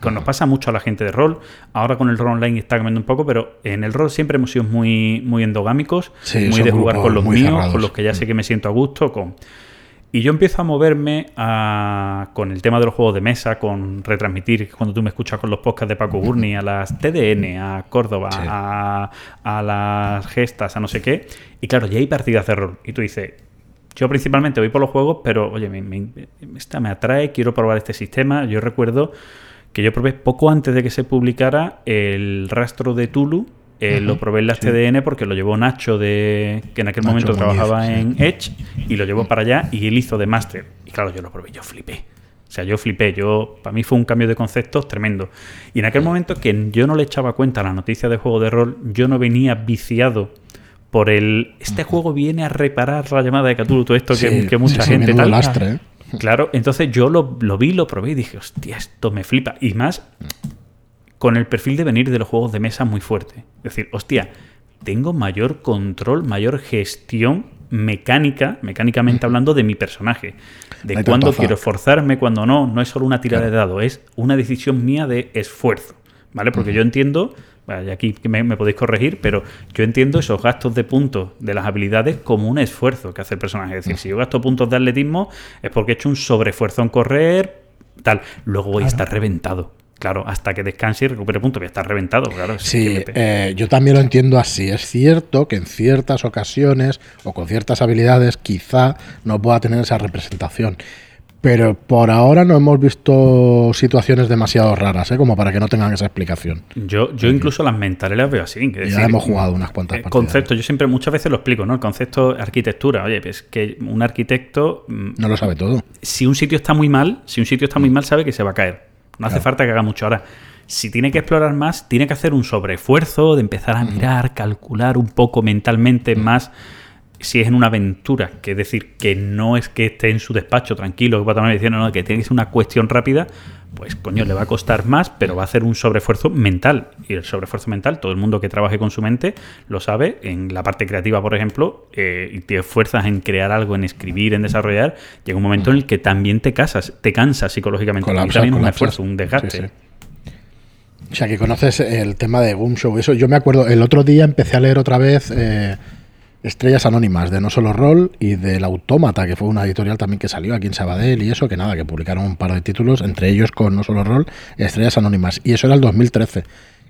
Que nos pasa mucho a la gente de rol. Ahora con el rol online está cambiando un poco, pero en el rol siempre hemos sido muy, muy endogámicos, Sí, muy de jugar con los míos, cerrados. con los que ya sé que me siento a gusto, con... Y yo empiezo a moverme a- con el tema de los juegos de mesa, con retransmitir, cuando tú me escuchas con los podcasts de Paco Gurney, a las TDN, a Córdoba, Sí. a, a las gestas, a no sé qué. Y claro, ya hay partidas de rol. Y tú dices, yo principalmente voy por los juegos, pero oye, me, me- esta me atrae, quiero probar este sistema. Yo recuerdo que yo probé poco antes de que se publicara el rastro de Tulu. eh, lo probé en las TDN porque lo llevó Nacho, de que en aquel Nacho momento trabajaba sí. en Edge, y lo llevó para allá y él hizo de máster. Y claro, yo lo probé, yo flipé. O sea, yo flipé, yo para mí fue un cambio de conceptos tremendo. Y en aquel momento que yo no le echaba cuenta a la noticia de juego de rol, yo no venía viciado por el este juego viene a reparar la llamada de Cthulhu, todo esto que, Sí, que mucha sí, gente tal. lastre, ¿eh? Claro, entonces yo lo, lo vi, lo probé y dije, hostia, esto me flipa. Y más con el perfil de venir de los juegos de mesa muy fuerte. Es decir, hostia, tengo mayor control, mayor gestión mecánica, mecánicamente hablando, de mi personaje. De cuándo quiero esforzarme, cuándo no. No es solo una tirada de dado, es una decisión mía de esfuerzo. ¿Vale? Porque yo entiendo, aquí me, me podéis corregir, pero yo entiendo esos gastos de puntos de las habilidades como un esfuerzo que hace el personaje. Es decir, si yo gasto puntos de atletismo es porque he hecho un sobreesfuerzo en correr, tal. Luego voy a estar reventado. Claro, hasta que descanse y recupere puntos, voy a estar reventado, claro. Sí, eh, yo también lo entiendo así. Es cierto que en ciertas ocasiones o con ciertas habilidades quizá no pueda tener esa representación. Pero por ahora no hemos visto situaciones demasiado raras, ¿eh? como para que no tengan esa explicación. Yo, yo incluso las mentales las veo así. que Ya hemos jugado unas cuantas eh, partidas. concepto, yo siempre muchas veces lo explico, ¿no? El concepto de arquitectura. Oye, pues que un arquitecto, mm, No lo sabe todo. si un sitio está muy mal, si un sitio está muy mal, sabe que se va a caer. No hace falta que haga mucho. Ahora, si tiene que explorar más, tiene que hacer un sobreesfuerzo de empezar a mirar, calcular un poco mentalmente más si es en una aventura, que es decir, que no es que esté en su despacho tranquilo, que va a tomar diciendo, no, que tiene que ser una cuestión rápida, pues coño, le va a costar más, pero va a hacer un sobreesfuerzo mental. Y el sobreesfuerzo mental, todo el mundo que trabaje con su mente lo sabe. En la parte creativa, por ejemplo, eh, y te esfuerzas en crear algo, en escribir, en desarrollar, llega un momento en el que también te casas, te cansas psicológicamente. y también es un esfuerzo, un desgaste. Sí, sí. O sea, que conoces el tema de Boom Show. Eso, yo me acuerdo, el otro día empecé a leer otra vez eh, Estrellas Anónimas de No Solo Roll y del Autómata, que fue una editorial también que salió aquí en Sabadell y eso, que nada, que publicaron un par de títulos, entre ellos con No Solo Roll, Estrellas Anónimas. Y eso era el 2013,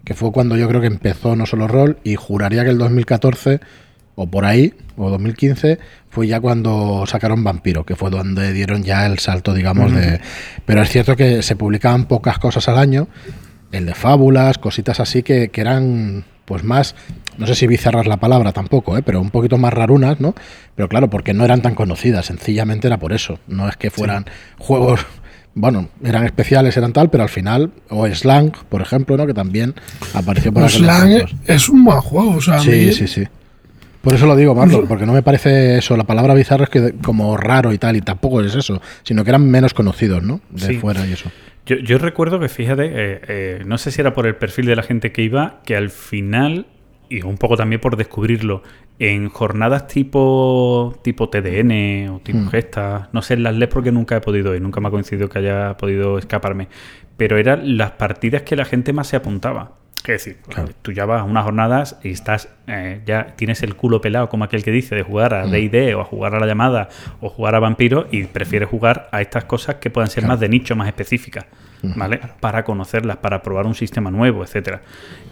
que fue cuando yo creo que empezó No Solo Roll y juraría que el 2014 o por ahí, o 2015, fue ya cuando sacaron Vampiro, que fue donde dieron ya el salto, digamos, de... Pero es cierto que se publicaban pocas cosas al año, el de fábulas, cositas así que, que eran pues más, no sé si bizarras la palabra tampoco, ¿eh? pero un poquito más rarunas, ¿no? Pero claro, porque no eran tan conocidas, sencillamente era por eso, no es que fueran juegos... Bueno, eran especiales, eran tal, pero al final, o Slang, por ejemplo, ¿no? Que también apareció por aquellos Slang es un buen juego, o sea, Sí, mí- sí, sí. Por eso lo digo, Marlon, porque no me parece eso. La palabra bizarro es que como raro y tal, y tampoco es eso, sino que eran menos conocidos, ¿no? De Sí. fuera y eso. Yo, yo recuerdo que, fíjate, eh, eh, no sé si era por el perfil de la gente que iba, que al final, y un poco también por descubrirlo, en jornadas tipo tipo TDN o tipo Hmm. Gesta, no sé, en las LES porque nunca he podido ir, nunca me ha coincidido que haya podido escaparme, pero eran las partidas que la gente más se apuntaba. Es decir, Claro. tú ya vas a unas jornadas y estás, eh, ya tienes el culo pelado, como aquel que dice, de jugar a DD o a jugar a la llamada o jugar a vampiro y prefieres jugar a estas cosas que puedan ser Claro. más de nicho, más específicas, ¿vale? Para conocerlas, para probar un sistema nuevo, etcétera.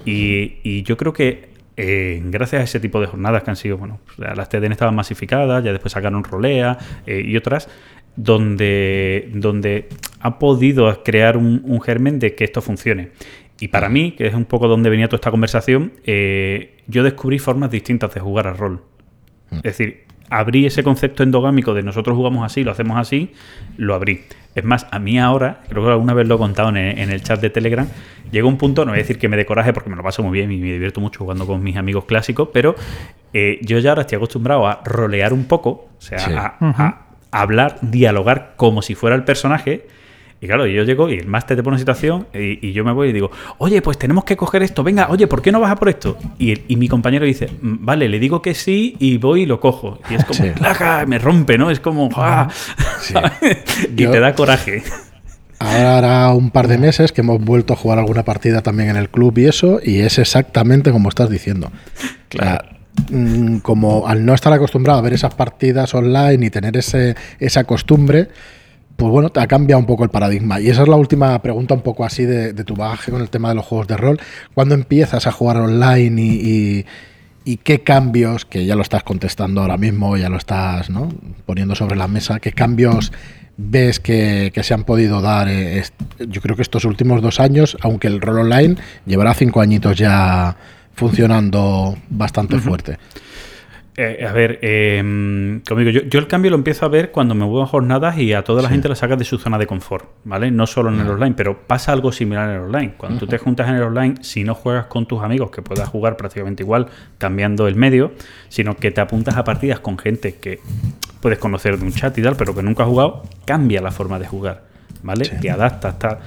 Y, y yo creo que eh, gracias a ese tipo de jornadas que han sido, bueno, las TDN estaban masificadas, ya después sacaron Rolea eh, y otras, donde, donde ha podido crear un, un germen de que esto funcione. Y para mí, que es un poco donde venía toda esta conversación, eh, yo descubrí formas distintas de jugar al rol. Es decir, abrí ese concepto endogámico de nosotros jugamos así, lo hacemos así, lo abrí. Es más, a mí ahora, creo que alguna vez lo he contado en el, en el chat de Telegram, llega un punto, no voy a decir que me dé coraje porque me lo paso muy bien y me divierto mucho jugando con mis amigos clásicos, pero eh, yo ya ahora estoy acostumbrado a rolear un poco, o sea, Sí. a, a hablar, dialogar como si fuera el personaje. Y claro, yo llego y el máster te pone una situación y, y yo me voy y digo, oye, pues tenemos que coger esto, venga, oye, ¿por qué no vas a por esto? Y, el- y mi compañero dice, "Mm, vale, le digo que sí y voy y lo cojo. Y es como, Sí. claca, me rompe, ¿no? Es como, ¡ah! Sí. [LAUGHS] y Yo- te da coraje. Ahora hará un par de meses que hemos vuelto a jugar alguna partida también en el club y eso, y es exactamente como estás diciendo. Claro. O sea, mm, como al no estar acostumbrado a ver esas partidas online y tener ese, esa costumbre, pues bueno, te ha cambiado un poco el paradigma. Y esa es la última pregunta un poco así de, de tu bagaje con el tema de los juegos de rol. ¿Cuándo empiezas a jugar online y, y- y qué cambios, que ya lo estás contestando ahora mismo, ya lo estás ¿no? poniendo sobre la mesa, qué cambios ves que, que se han podido dar, eh, est- yo creo que estos últimos dos años, aunque el rol online llevará cinco añitos ya funcionando bastante fuerte. Eh, a ver, eh, como digo, yo, yo el cambio lo empiezo a ver cuando me voy a jornadas y a toda la gente la sacas de su zona de confort, ¿vale? No solo en el online, pero pasa algo similar en el online. Cuando tú te juntas en el online, si no juegas con tus amigos, que puedas jugar prácticamente igual, cambiando el medio, sino que te apuntas a partidas con gente que puedes conocer de un chat y tal, pero que nunca has jugado, cambia la forma de jugar, ¿vale? Te adaptas, tal.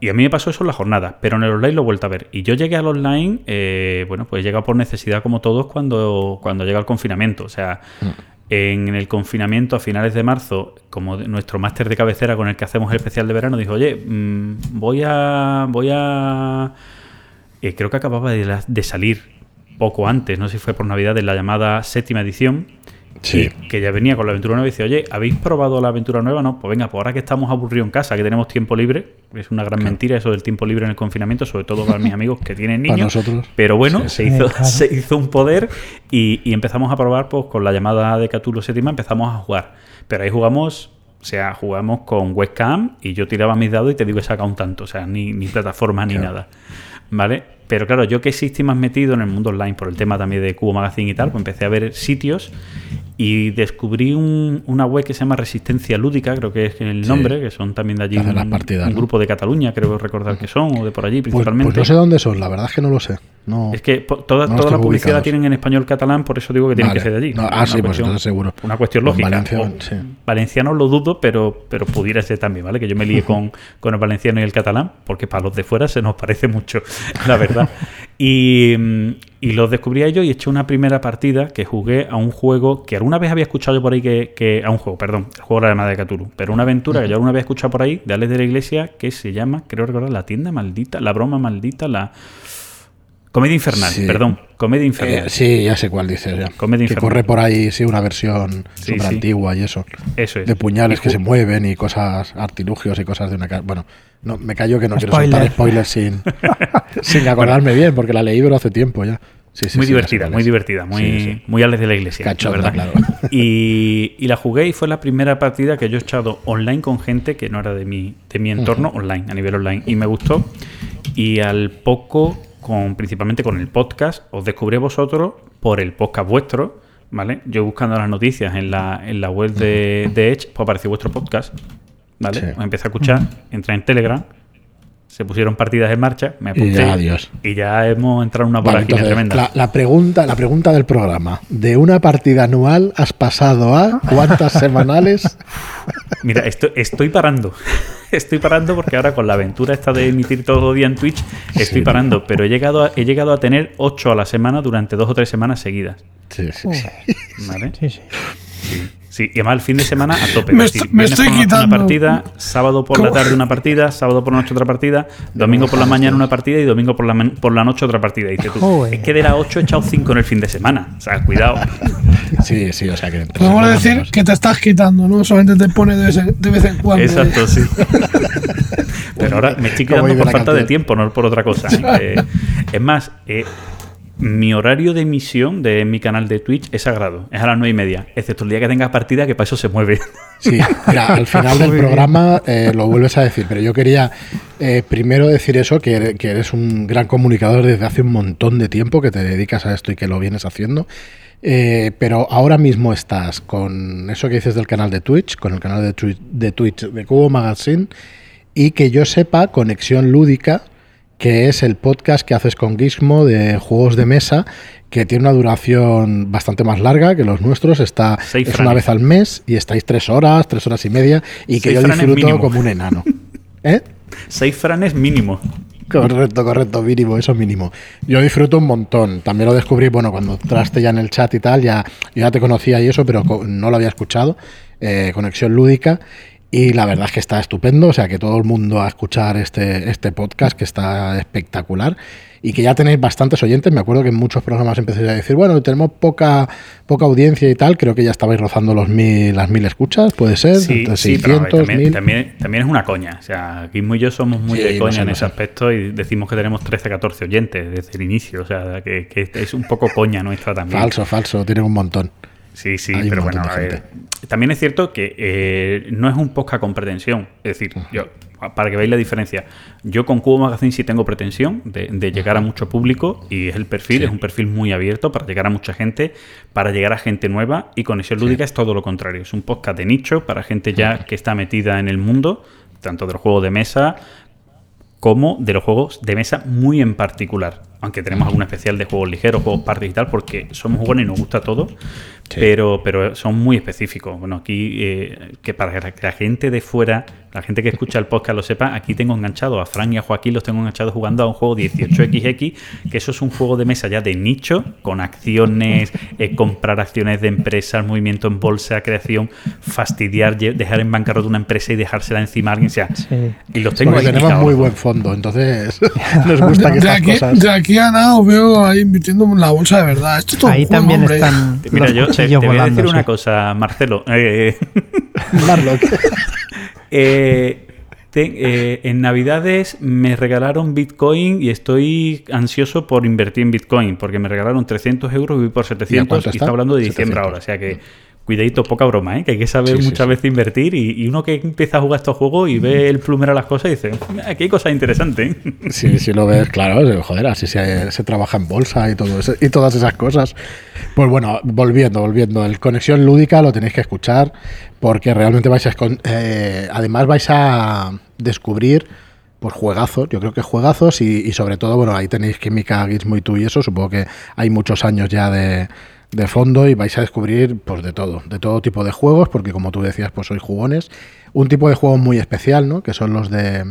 Y a mí me pasó eso en la jornada, pero en el online lo he vuelto a ver. Y yo llegué al online, eh, bueno, pues he llegado por necesidad como todos cuando, cuando llega el confinamiento. O sea, en el confinamiento a finales de marzo, como nuestro máster de cabecera con el que hacemos el especial de verano, dijo, oye, mm, voy a... Voy a... eh, creo que acababa de salir poco antes, no sé si fue por Navidad, de la llamada séptima edición. Sí. Que ya venía con la aventura nueva y dice, oye, ¿habéis probado la aventura nueva? No, pues venga, pues ahora que estamos aburridos en casa, que tenemos tiempo libre, es una gran mentira eso del tiempo libre en el confinamiento, sobre todo para mis [LAUGHS] amigos que tienen Para niños. nosotros. Pero bueno, Sí, se, sí. hizo, Claro. se hizo un poder y, y empezamos a probar pues con la llamada de Cthulhu séptima, empezamos a jugar. Pero ahí jugamos, o sea, jugamos con webcam y yo tiraba mis dados y te digo que saca un tanto, o sea, ni, ni plataforma ni nada. ¿Vale? Pero claro, yo que sí más metido en el mundo online por el tema también de Cubo Magazine y tal, pues empecé a ver sitios y descubrí un- una web que se llama Resistencia Lúdica, creo que es el nombre, que son también de allí un, las partidas, un ¿no? grupo de Cataluña, creo recordar que son, o de por allí Pues, principalmente. pues no sé dónde son, la verdad es que no lo sé. No, Es que po- toda, No toda la publicidad la tienen en español catalán, por eso digo que tienen Vale. que ser de allí. No, ah, sí, pues cuestión- entonces seguro. Una cuestión lógica. Valencia, O- sí. Valenciano lo dudo, pero, pero pudiera ser también, ¿vale? Que yo me lié [LAUGHS] con, con el valenciano y el catalán, porque para los de fuera se nos parece mucho, [LAUGHS] la verdad. Y, y los descubrí a ellos y eché una primera partida que jugué a un juego que alguna vez había escuchado yo por ahí que, que- a un juego, perdón, el juego de la llamada de Cthulhu, pero una aventura que yo alguna vez he escuchado por ahí de Alex de la Iglesia que se llama, creo recordar, La tienda maldita, La broma maldita, la Comedia infernal, Sí. perdón, Comedia infernal. Eh, sí, ya sé cuál dices. Ya. Comedia que infernal. corre por ahí, sí, una versión Sí, súper sí. antigua y eso. Eso es. De puñales que se mueven y cosas, artilugios y cosas de una casa. Bueno, no, me callo que no quiero soltar spoilers sin, [LAUGHS] [LAUGHS] sin acordarme bien, porque la leí pero hace tiempo ya. Sí, sí, muy sí, divertida, muy divertida, muy, sí. muy Alex de la iglesia. Cachonda, la verdad. claro. Y, y la jugué y fue la primera partida que yo he echado online con gente que no era de mi, de mi entorno online, a nivel online. Y me gustó. Y al poco, con, principalmente con el podcast, os descubrí vosotros por el podcast vuestro. ¿Vale? Yo buscando las noticias en la, en la web de, de Edge, pues apareció vuestro podcast. ¿Vale? Os empecé a escuchar, entré en Telegram, se pusieron partidas en marcha, me Y apunté. ya, adiós. y ya hemos entrado en una vorágine tremenda. la, la pregunta, la pregunta del programa. ¿De una partida anual has pasado a cuántas [LAUGHS] semanales? Mira, estoy, estoy parando. [LAUGHS] Estoy parando porque ahora con la aventura esta de emitir todo el día en Twitch, estoy Sí. parando. Pero he llegado, a, he llegado a tener 8 a la semana durante dos o tres semanas seguidas. Sí, sí, sí. ¿Vale? Sí, sí. Sí, y además el fin de semana a tope. [LAUGHS] Me Es decir, estoy- me quitando. Una partida, sábado por la tarde una partida, sábado por la noche otra partida, domingo por la mañana una partida y domingo por la, por la noche otra partida. Y dices tú, Joder. es que de las 8 he echado 5 en el fin de semana. O sea, cuidado. [LAUGHS] Sí, sí, o sea que. Podemos semanas decir menos. que te estás quitando, ¿no? Solamente te pone de vez en, de vez en cuando. Exacto, sí. [LAUGHS] Pero ahora me estoy quedando por falta de tiempo, no por otra cosa. Eh, es más, eh, mi horario de emisión de mi canal de Twitch es sagrado. Es a las nueve y media. Excepto el día que tenga partida, que para eso se mueve. Sí, [LAUGHS] mira, al final del programa eh, lo vuelves a decir, pero yo quería eh, primero decir eso, que eres, que eres un gran comunicador desde hace un montón de tiempo, que te dedicas a esto y que lo vienes haciendo. Eh, pero ahora mismo estás con eso que dices del canal de Twitch, con el canal de, Twi- de Twitch de Cubo Magazine, y que yo sepa, Conexión Lúdica, que es el podcast que haces con Gizmo de juegos de mesa, que tiene una duración bastante más larga que los nuestros. Está Seis es franes. una vez al mes y estáis tres horas, tres horas y media, y que Seis yo disfruto como un enano. [LAUGHS] ¿Eh? Seis franes mínimo. Correcto, correcto, mínimo, eso mínimo. Yo disfruto un montón. También lo descubrí, bueno, cuando entraste ya en el chat y tal, ya, yo ya te conocía y eso, pero no lo había escuchado. eh, Conexión Lúdica. Y la verdad es que está estupendo, o sea, que todo el mundo a escuchar este, este podcast, que está espectacular. Y que ya tenéis bastantes oyentes. Me acuerdo que en muchos programas empecé a decir, bueno, tenemos poca, poca audiencia y tal. Creo que ya estabais rozando los mil, las mil escuchas, puede ser. Sí, entre sí, pero a ver, 600, también, 1000. también, también es una coña. O sea, Gizmo y yo somos muy Sí, de no coña sé, en no ese aspecto y decimos que tenemos 13, 14 oyentes desde el inicio. O sea, que, que es un poco coña nuestra también. Falso, falso, tienen un montón. Sí, sí, Hay pero bueno, a de ver, también es cierto que eh, no es un podcast con pretensión. Es decir, yo, para que veáis la diferencia, yo con Cubo Magazine sí tengo pretensión de, de llegar a mucho público y es el perfil, Sí. es un perfil muy abierto para llegar a mucha gente, para llegar a gente nueva y Conexión Lúdica es todo lo contrario. Es un podcast de nicho para gente ya que está metida en el mundo, tanto del juego de mesa como de los juegos de mesa muy en particular. Aunque tenemos algún especial de juegos ligeros, juegos party y tal, porque somos jugones y nos gusta todo, pero, pero son muy específicos. Bueno, aquí, eh, que para que la gente de fuera, la gente que escucha el podcast lo sepa, aquí tengo enganchado a Fran y a Joaquín, los tengo enganchados jugando a un juego 18XX, que eso es un juego de mesa ya de nicho, con acciones, eh, comprar acciones de empresas, movimiento en bolsa, creación, fastidiar, dejar en bancarrota una empresa y dejársela encima a alguien. O sea, Sí. y los tengo Porque ahí tenemos muy buen fondo, entonces [LAUGHS] nos gusta que estas aquí, cosas. de aquí os veo ahí invirtiendo en la bolsa de verdad. Esto es todo Ahí juego, también hombre. están [LAUGHS] Mira, los yo te, voy a decir una cosa, Marcelo. [LAUGHS] Eh, Marlock. [LAUGHS] eh, te- eh, en Navidades me regalaron Bitcoin y estoy ansioso por invertir en Bitcoin porque me regalaron 300 euros y voy por 700 cuánto y está? está hablando de diciembre 700. ahora. O sea que cuidadito, poca broma, ¿eh? que hay que saber Sí, muchas sí. veces invertir y, y uno que empieza a jugar estos juegos y ve el plumero a las cosas y dice, "Mira, aquí hay cosas interesantes. ¿eh?". [LAUGHS] Sí, sí lo ves, claro, joder, así se, se trabaja en bolsa y todo eso, y todas esas cosas. Pues bueno, volviendo, volviendo, el conexión lúdica lo tenéis que escuchar porque realmente vais a eh, además vais a descubrir pues juegazos, yo creo que juegazos y, y sobre todo, bueno, ahí tenéis Química, Gizmo y tú y eso, supongo que hay muchos años ya de, de fondo y vais a descubrir pues de todo, de todo tipo de juegos, porque como tú decías, pues sois jugones. Un tipo de juego muy especial, ¿no? Que son los de...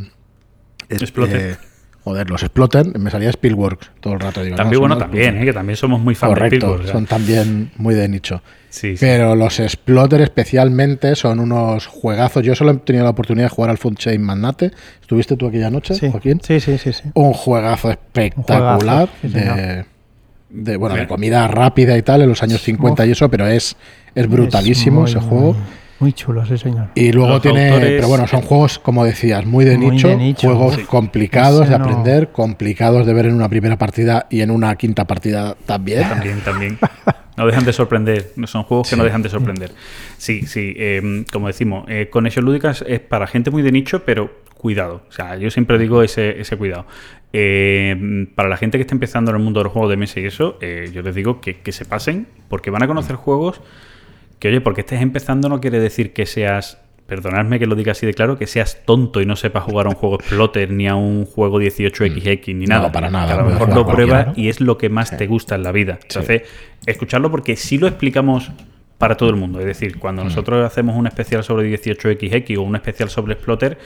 Exploten. eh, joder, los exploten, me salía Spielworks todo el rato. Digo, También, no, bueno, también. ¿eh? que también somos muy fans de Correcto, o sea. son también muy de nicho. Sí, sí. Pero los Exploter especialmente son unos juegazos. Yo solo he tenido la oportunidad de jugar al Food Chain Magnate. ¿Estuviste tú aquella noche, Sí. Joaquín? sí, sí, sí, sí. Un juegazo espectacular juegazo, sí, de, señor. De, bueno, de comida rápida y tal en los años 50 y eso, pero es, es brutalísimo Es ese juego. Muy chulo, sí, señor. Y luego Los tiene, autores- pero bueno, son juegos, como decías, muy de Muy nicho, de nicho. juegos Sí. complicados de no- aprender, complicados de ver en una primera partida y en una quinta partida también. También, también. [LAUGHS] No dejan de sorprender. Son juegos que no dejan de sorprender. Sí, sí. eh, como decimos, eh, Conexión Lúdicas es para gente muy de nicho, pero cuidado. O sea, yo siempre digo ese, ese cuidado. Eh, para la gente que está empezando en el mundo de los juegos de mesa y eso, eh, yo les digo que, que se pasen, porque van a conocer juegos que, oye, porque estés empezando no quiere decir que seas, perdonadme que lo diga así de claro, que seas tonto y no sepas jugar a un juego exploter ni a un juego 18XX ni No, nada. para nada, Que a lo mejor lo pruebas ¿no? y es lo que más te gusta en la vida. Entonces, escucharlo porque sí lo explicamos para todo el mundo. Es decir, cuando nosotros hacemos un especial sobre 18XX o un especial sobre Exploter,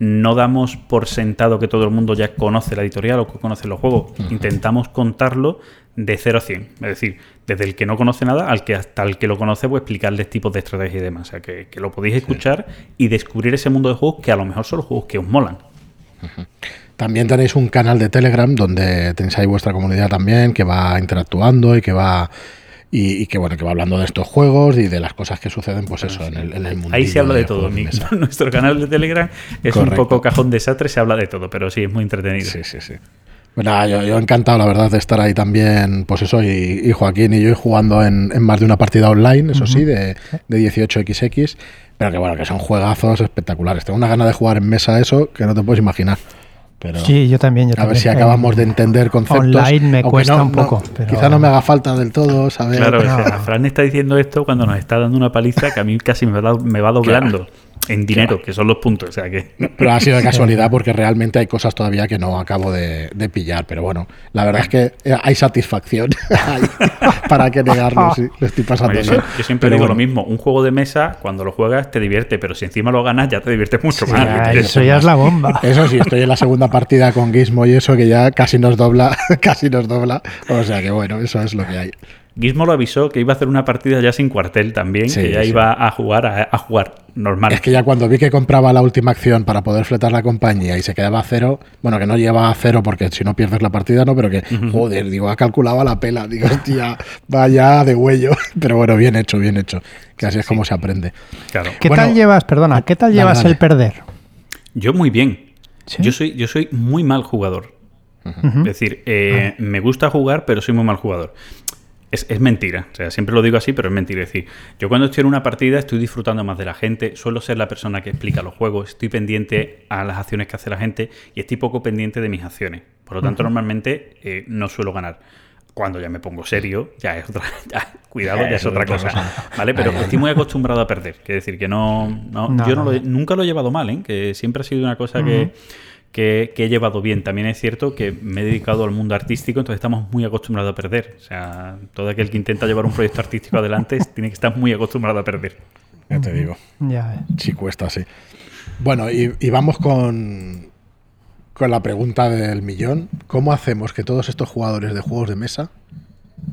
no damos por sentado que todo el mundo ya conoce la editorial o que conoce los juegos. Intentamos contarlo de 0 a 100. Es decir, desde el que no conoce nada al que hasta el que lo conoce, pues explicarles tipos de estrategia y demás. O sea, que, que lo podéis escuchar y descubrir ese mundo de juegos que a lo mejor son los juegos que os molan. También tenéis un canal de Telegram donde tenéis ahí vuestra comunidad también que va interactuando y que va y, y que bueno que va hablando de estos juegos y de las cosas que suceden pues eso en el, en el mundo Ahí se habla de todo. Mi- [LAUGHS] nuestro canal de Telegram es un poco cajón desastre, se habla de todo, pero sí, es muy entretenido. Sí, sí, sí. Nada, yo, yo encantado, la verdad, de estar ahí también, pues eso, y, y Joaquín y yo jugando en, en más de una partida online, eso sí, de, de 18XX, pero que bueno, que son juegazos espectaculares. Tengo una gana de jugar en mesa eso que no te puedes imaginar. Pero Sí, yo también. Yo a ver también. si acabamos de entender conceptos. online me cuesta no- un no- poco, pero- Quizá no me haga falta del todo, saber. Claro, o No. sea, Fran está diciendo esto cuando nos está dando una paliza que a mí casi me va, me va doblando en dinero, que son los puntos. O sea que. Pero ha sido de casualidad porque realmente hay cosas todavía que no acabo de, de pillar. Pero bueno, la verdad es que eh, hay satisfacción. [LAUGHS] ¿Para qué negarlo? Sí, lo estoy pasando yo, siempre Pero digo bueno, lo mismo: un juego de mesa, cuando lo juegas, te divierte, pero si encima lo ganas, ya te diviertes mucho Sí, más. Eso ya es la bomba. Eso sí, estoy en la segunda partida con Gizmo y eso que ya casi nos dobla, [LAUGHS] casi nos dobla. O sea que bueno, eso es lo que hay. Gizmo lo avisó que iba a hacer una partida ya sin cuartel también, Sí, que ya sí. iba a jugar a, a jugar normal. Es que ya cuando vi que compraba la última acción para poder fletar la compañía y se quedaba a cero, bueno, que no lleva a cero porque si no pierdes la partida, no, pero que, joder, digo, ha calculado a la pela, digo, hostia, vaya de huello. [LAUGHS] Pero bueno, bien hecho, bien hecho, que así es como se aprende. Claro. ¿Qué Bueno, tal llevas, perdona, qué tal dale, llevas dale. el perder? Yo muy bien. ¿Sí? Yo soy, yo soy muy mal jugador. Es decir, eh, me gusta jugar, pero soy muy mal jugador. Es, es mentira, o sea, siempre lo digo así, pero es mentira. Es decir, yo cuando estoy en una partida estoy disfrutando más de la gente, suelo ser la persona que explica los juegos, estoy pendiente a las acciones que hace la gente y estoy poco pendiente de mis acciones. Por lo tanto, normalmente eh, no suelo ganar. Cuando ya me pongo serio, ya es otra. [LAUGHS] ya, cuidado, ya es otra cosa. ¿Vale? Pero estoy muy acostumbrado a perder. Quiere decir que no. no- No, yo no no. lo he- nunca lo he llevado mal, ¿eh? Que siempre ha sido una cosa que, que, que he llevado bien. También es cierto que me he dedicado al mundo artístico, entonces estamos muy acostumbrados a perder. O sea, todo aquel que intenta llevar un proyecto artístico adelante [LAUGHS] tiene que estar muy acostumbrado a perder. Ya te digo. Ya. Sí cuesta, sí. Bueno, y, y vamos con, con la pregunta del millón. ¿Cómo hacemos que todos estos jugadores de juegos de mesa,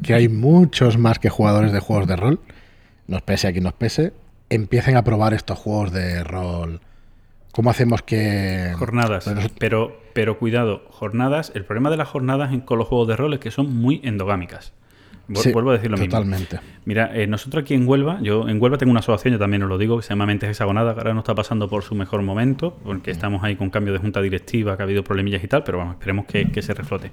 que hay muchos más que jugadores de juegos de rol, nos pese a quien nos pese, empiecen a probar estos juegos de rol? ¿Cómo hacemos que... Jornadas. Nosotros- Pero, pero cuidado, jornadas. El problema de las jornadas en- con los juegos de rol es que son muy endogámicas. Sí, Vuelvo a decir lo mismo. Totalmente. Mira, eh, nosotros aquí en Huelva, yo en Huelva tengo una asociación, yo también os lo digo, que se llama Mentes Hexagonadas, que ahora no está pasando por su mejor momento, porque estamos ahí con cambio de junta directiva, que ha habido problemillas y tal, pero vamos, esperemos que, que se reflote.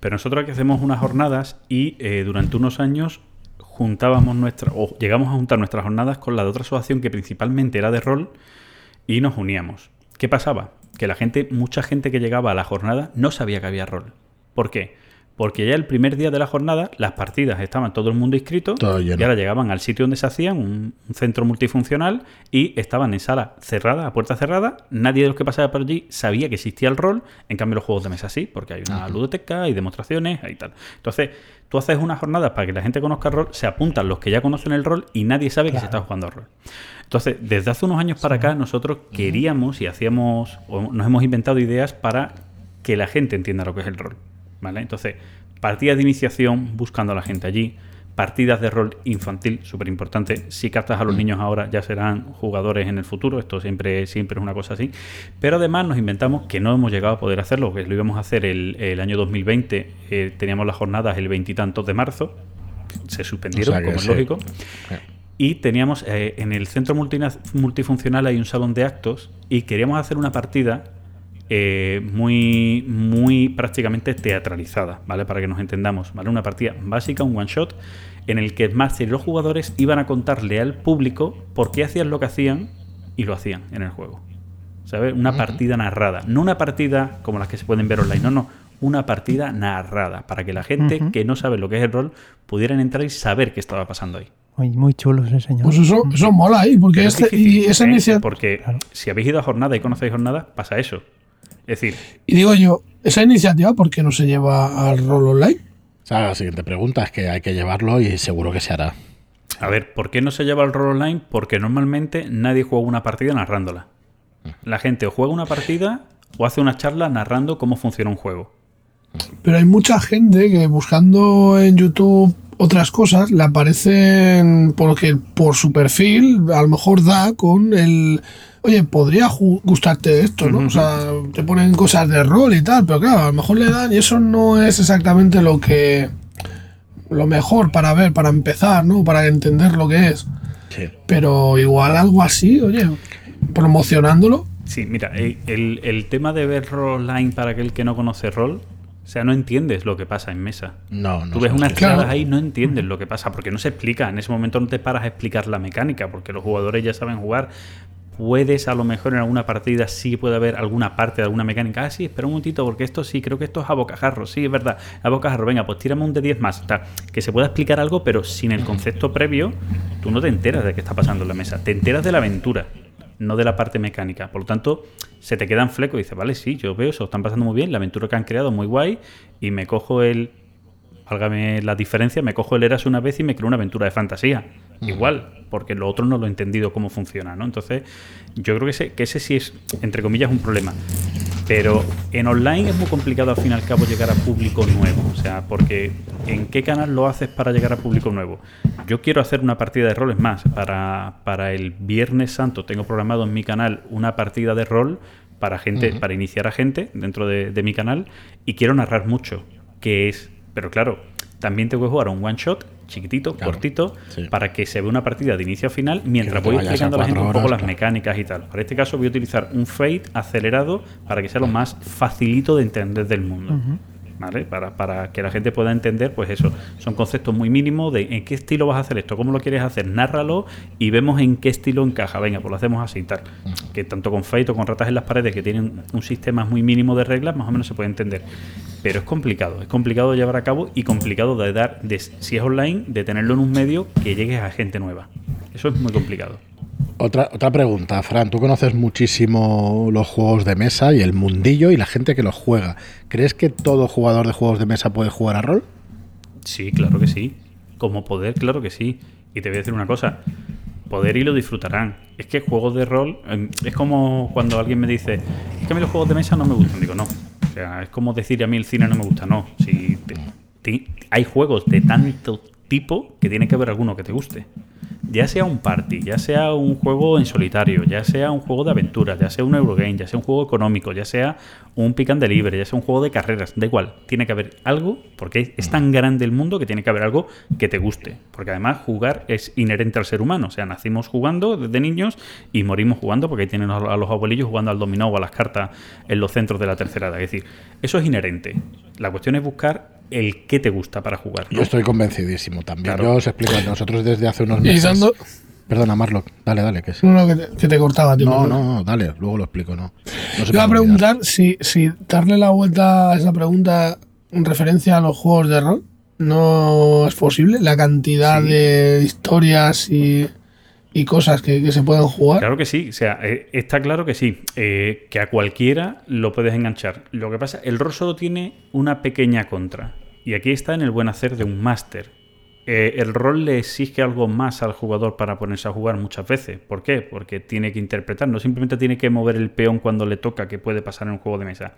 Pero nosotros aquí hacemos unas jornadas y eh, durante unos años juntábamos nuestra, o llegamos a juntar nuestras jornadas con la de otra asociación que principalmente era de rol y nos uníamos. ¿Qué pasaba? Que la gente, mucha gente que llegaba a la jornada no sabía que había rol. ¿Por qué? Porque ya el primer día de la jornada las partidas estaban todo el mundo inscrito Todo y ahora llegaban al sitio donde se hacían, un, un centro multifuncional, y estaban en sala cerrada, a puerta cerrada. Nadie de los que pasaba por allí sabía que existía el rol. En cambio, los juegos de mesa sí, porque hay una ludoteca, hay demostraciones, hay tal. Entonces, tú haces unas jornadas para que la gente conozca el rol, se apuntan los que ya conocen el rol y nadie sabe que se está jugando rol. Entonces, desde hace unos años para acá, nosotros queríamos y hacíamos, o nos hemos inventado ideas para que la gente entienda lo que es el rol. ¿Vale? Entonces, partidas de iniciación buscando a la gente allí, partidas de rol infantil, súper importante. Si captas a los niños ahora, ya serán jugadores en el futuro. Esto siempre, siempre es una cosa así. Pero además nos inventamos que no hemos llegado a poder hacerlo, que lo íbamos a hacer el, el año 2020. eh, teníamos las jornadas el veintitantos de marzo. Se suspendieron, O sea que como es lógico. Y teníamos eh, en el centro multifuncional hay un salón de actos y queríamos hacer una partida eh, muy, muy prácticamente teatralizada, ¿vale? Para que nos entendamos, ¿vale? Una partida básica, un one shot, en el que el máster y los jugadores iban a contarle al público por qué hacían lo que hacían y lo hacían en el juego. ¿Sabes? Una partida narrada. No una partida como las que se pueden ver online, no, no. Una partida narrada, para que la gente que no sabe lo que es el rol pudieran entrar y saber qué estaba pasando ahí. Muy, muy chulo ese señor. Pues eso, eso mola ahí, porque es este, difícil, y esa ¿eh? iniciativa. Porque si habéis ido a jornada y conocéis jornada, pasa eso. Es decir, Y digo yo, esa iniciativa, ¿por qué no se lleva al rol online? O sea, la siguiente pregunta es que hay que llevarlo y seguro que se hará. a ver, ¿por qué no se lleva el rol online? Porque normalmente nadie juega una partida narrándola. La gente o juega una partida o hace una charla narrando cómo funciona un juego. Pero hay mucha gente que buscando en YouTube otras cosas le aparecen porque por su perfil a lo mejor da con el oye podría gustarte esto no o sea te ponen cosas de rol y tal pero claro a lo mejor le dan y eso no es exactamente lo que lo mejor para ver para empezar no para entender lo que es. Sí. pero igual algo así oye promocionándolo. Sí, mira, el, el tema de ver rol online para aquel que no conoce rol, o sea, no entiendes lo que pasa en mesa. No, no. Tú ves unas Claro. tiradas ahí, no entiendes lo que pasa, porque no se explica. En ese momento no te paras a explicar la mecánica, porque los jugadores ya saben jugar. Puedes, a lo mejor, en alguna partida sí puede haber alguna parte de alguna mecánica. Ah, sí, espera un momentito, porque esto sí, creo que esto es a bocajarro. Sí, es verdad, a bocajarro. Venga, pues tírame un de 10 más. Tal. Que se pueda explicar algo, pero sin el concepto previo, tú no te enteras de qué está pasando en la mesa. Te enteras de la aventura, no de la parte mecánica. Por lo tanto, se te quedan flecos y dices, vale, sí, yo veo eso, están pasando muy bien, la aventura que han creado muy guay, y me cojo el, válgame la diferencia, me cojo el Eras una vez y me creo una aventura de fantasía. Igual, porque lo otro no lo he entendido cómo funciona, ¿no? Entonces, yo creo que ese, que ese sí es, entre comillas, un problema. Pero en online es muy complicado al fin y al cabo llegar a público nuevo. O sea, porque ¿en qué canal lo haces para llegar a público nuevo? Yo quiero hacer una partida de rol, es más, para, para el Viernes Santo tengo programado en mi canal una partida de rol para gente, para iniciar a gente dentro de, de mi canal y quiero narrar mucho, que es, pero claro, también tengo que jugar a un one shot chiquitito, Claro, cortito, sí. para que se vea una partida de inicio a final mientras voy explicando a la gente un poco las mecánicas y tal. Para este caso voy a utilizar un fade acelerado para que sea lo más facilito de entender del mundo. ¿Vale? Para, para que la gente pueda entender, pues eso, son conceptos muy mínimos de en qué estilo vas a hacer esto, cómo lo quieres hacer, nárralo y vemos en qué estilo encaja. Venga, pues lo hacemos así tal. Que tanto con Fate o con ratas en las paredes, que tienen un sistema muy mínimo de reglas, más o menos se puede entender. Pero es complicado, es complicado de llevar a cabo y complicado de dar, de, si es online, de tenerlo en un medio que llegue a gente nueva. Eso es muy complicado. Otra, otra pregunta, Fran, tú conoces muchísimo los juegos de mesa y el mundillo y la gente que los juega. ¿Crees que todo jugador de juegos de mesa puede jugar a rol? Sí, claro que sí. Como poder, claro que sí. Y te voy a decir una cosa. Poder y lo disfrutarán. Es que juegos de rol em, es como cuando alguien me dice, es que a mí los juegos de mesa no me gustan. Digo, no. O sea, es como decir a mí el cine no me gusta. No. Si hay juegos de tanto tipo que tiene que haber alguno que te guste. Ya sea un party, ya sea un juego en solitario, ya sea un juego de aventuras, ya sea un Eurogame, ya sea un juego económico, ya sea un pick and delivery, ya sea un juego de carreras, da igual. Tiene que haber algo, porque es tan grande el mundo que tiene que haber algo que te guste. Porque además jugar es inherente al ser humano. O sea, nacimos jugando desde niños y morimos jugando porque ahí tienen a a los abuelillos jugando al dominó o a las cartas en los centros de la tercera edad. Es decir, eso es inherente. La cuestión es buscar el que te gusta para jugar. ¿no? Yo estoy convencidísimo también. Claro. Yo os explico, nosotros desde hace unos Y meses... dando. Perdona, Marlock, dale, dale, que sí. No, no, que te, que te cortaba, tío. No, no, no, dale, luego lo explico, no. no Yo iba a preguntar si, si darle la vuelta a esa pregunta en referencia a los juegos de rol no es posible. La cantidad Sí. de historias y, y cosas que, que se pueden jugar. Claro que sí, o sea, eh, está claro que sí, eh, que a cualquiera lo puedes enganchar. Lo que pasa, el rol solo tiene una pequeña contra, y aquí está en el buen hacer de un máster. Eh, el rol le exige algo más al jugador para ponerse a jugar muchas veces. ¿Por qué? Porque tiene que interpretar, no simplemente tiene que mover el peón cuando le toca, que puede pasar en un juego de mesa.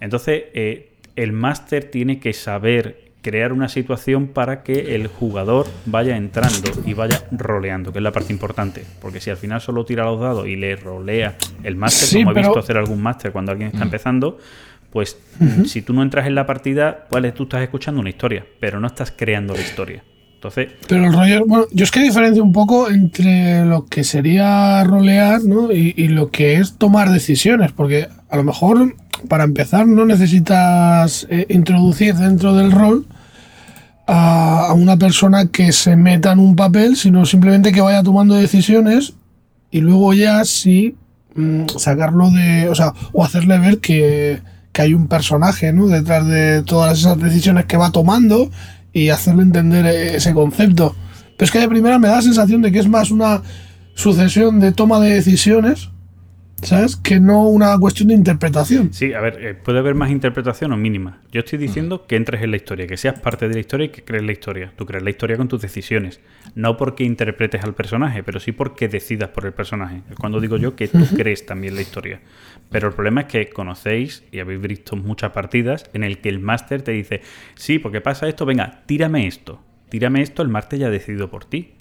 Entonces, eh, el máster tiene que saber crear una situación para que el jugador vaya entrando y vaya roleando, que es la parte importante. Porque si al final solo tira los dados y le rolea el máster, Sí, como he pero- visto hacer algún máster cuando alguien está empezando, pues si tú no entras en la partida, pues tú estás escuchando una historia, pero no estás creando la historia. Entonces, Pero el rollo, bueno, yo es que diferencio un poco entre lo que sería rolear ¿no? y, y lo que es tomar decisiones, porque a lo mejor para empezar no necesitas eh, introducir dentro del rol a, a una persona que se meta en un papel, sino simplemente que vaya tomando decisiones y luego ya sí mm, sacarlo de, o sea, o hacerle ver que, que hay un personaje ¿no? detrás de todas esas decisiones que va tomando y hacerle entender eh, ese concepto. Pero es que de primera me da la sensación de que es más una sucesión de toma de decisiones, ¿sabes? Que no una cuestión de interpretación. Sí, a ver, eh, puede haber más interpretación o mínima. Yo estoy diciendo que entres en la historia, que seas parte de la historia y que crees la historia. Tú crees la historia con tus decisiones. No porque interpretes al personaje, pero sí porque decidas por el personaje. Es cuando digo yo que tú crees también la historia. Pero el problema es que conocéis y habéis visto muchas partidas en el que el máster te dice, sí, porque pasa esto, venga, tírame esto. Tírame esto, el máster ya ha decidido por ti.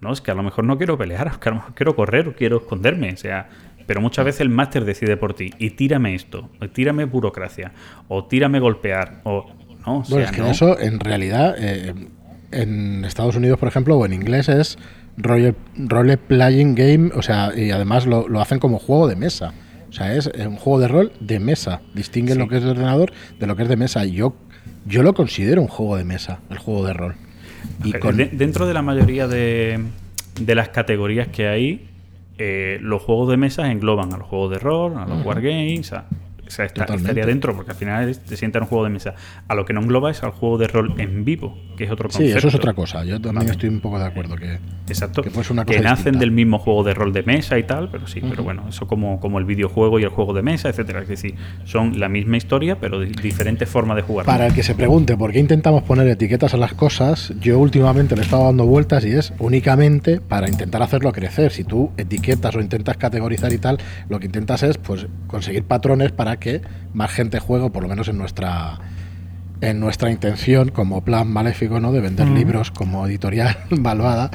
No, es que a lo mejor no quiero pelear, [LAUGHS] es que a lo mejor quiero correr o quiero esconderme. O sea, pero muchas veces el máster decide por ti. Y tírame esto, o tírame burocracia, o tírame golpear, o. No, o sea, Bueno, es que no. eso en realidad eh, en Estados Unidos, por ejemplo, o en inglés es role, role playing game, o sea, y además lo, lo hacen como juego de mesa. O sea, es un juego de rol de mesa. Distinguen Sí. lo que es de ordenador de lo que es de mesa. Yo, yo lo considero un juego de mesa, el juego de rol. Y con, dentro de la mayoría de, de las categorías que hay, eh, los juegos de mesa engloban a los juegos de rol, a los wargames, a, o sea, está- Totalmente. estaría dentro, porque al final es- te sienta en un juego de mesa. A lo que no engloba es al juego de rol en vivo, que es otro sí, concepto. eso es otra cosa. Yo también Vale. estoy un poco de acuerdo que Exacto. que una que nacen distinta. del mismo juego de rol de mesa y tal, pero sí, pero bueno, eso como, como el videojuego y el juego de mesa, etcétera. Es decir, son la misma historia, pero di- diferentes formas de jugar. Para el que se pregunte por qué intentamos poner etiquetas a las cosas, yo últimamente le he estado dando vueltas y es únicamente para intentar hacerlo crecer. Si tú etiquetas o intentas categorizar y tal, lo que intentas es pues conseguir patrones para que más gente juegue, o por lo menos en nuestra en nuestra intención como plan maléfico, ¿no? De vender libros como editorial [LAUGHS] valuada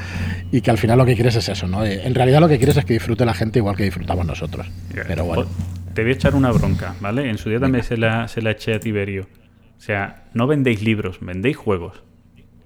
y que al final lo que quieres es eso, ¿no? Eh, En realidad lo que quieres es que disfrute la gente igual que disfrutamos nosotros. Pero bueno, Te voy a echar una bronca, ¿vale? En su día también se la, se la eché a Tiberio. O sea, no vendéis libros, vendéis juegos.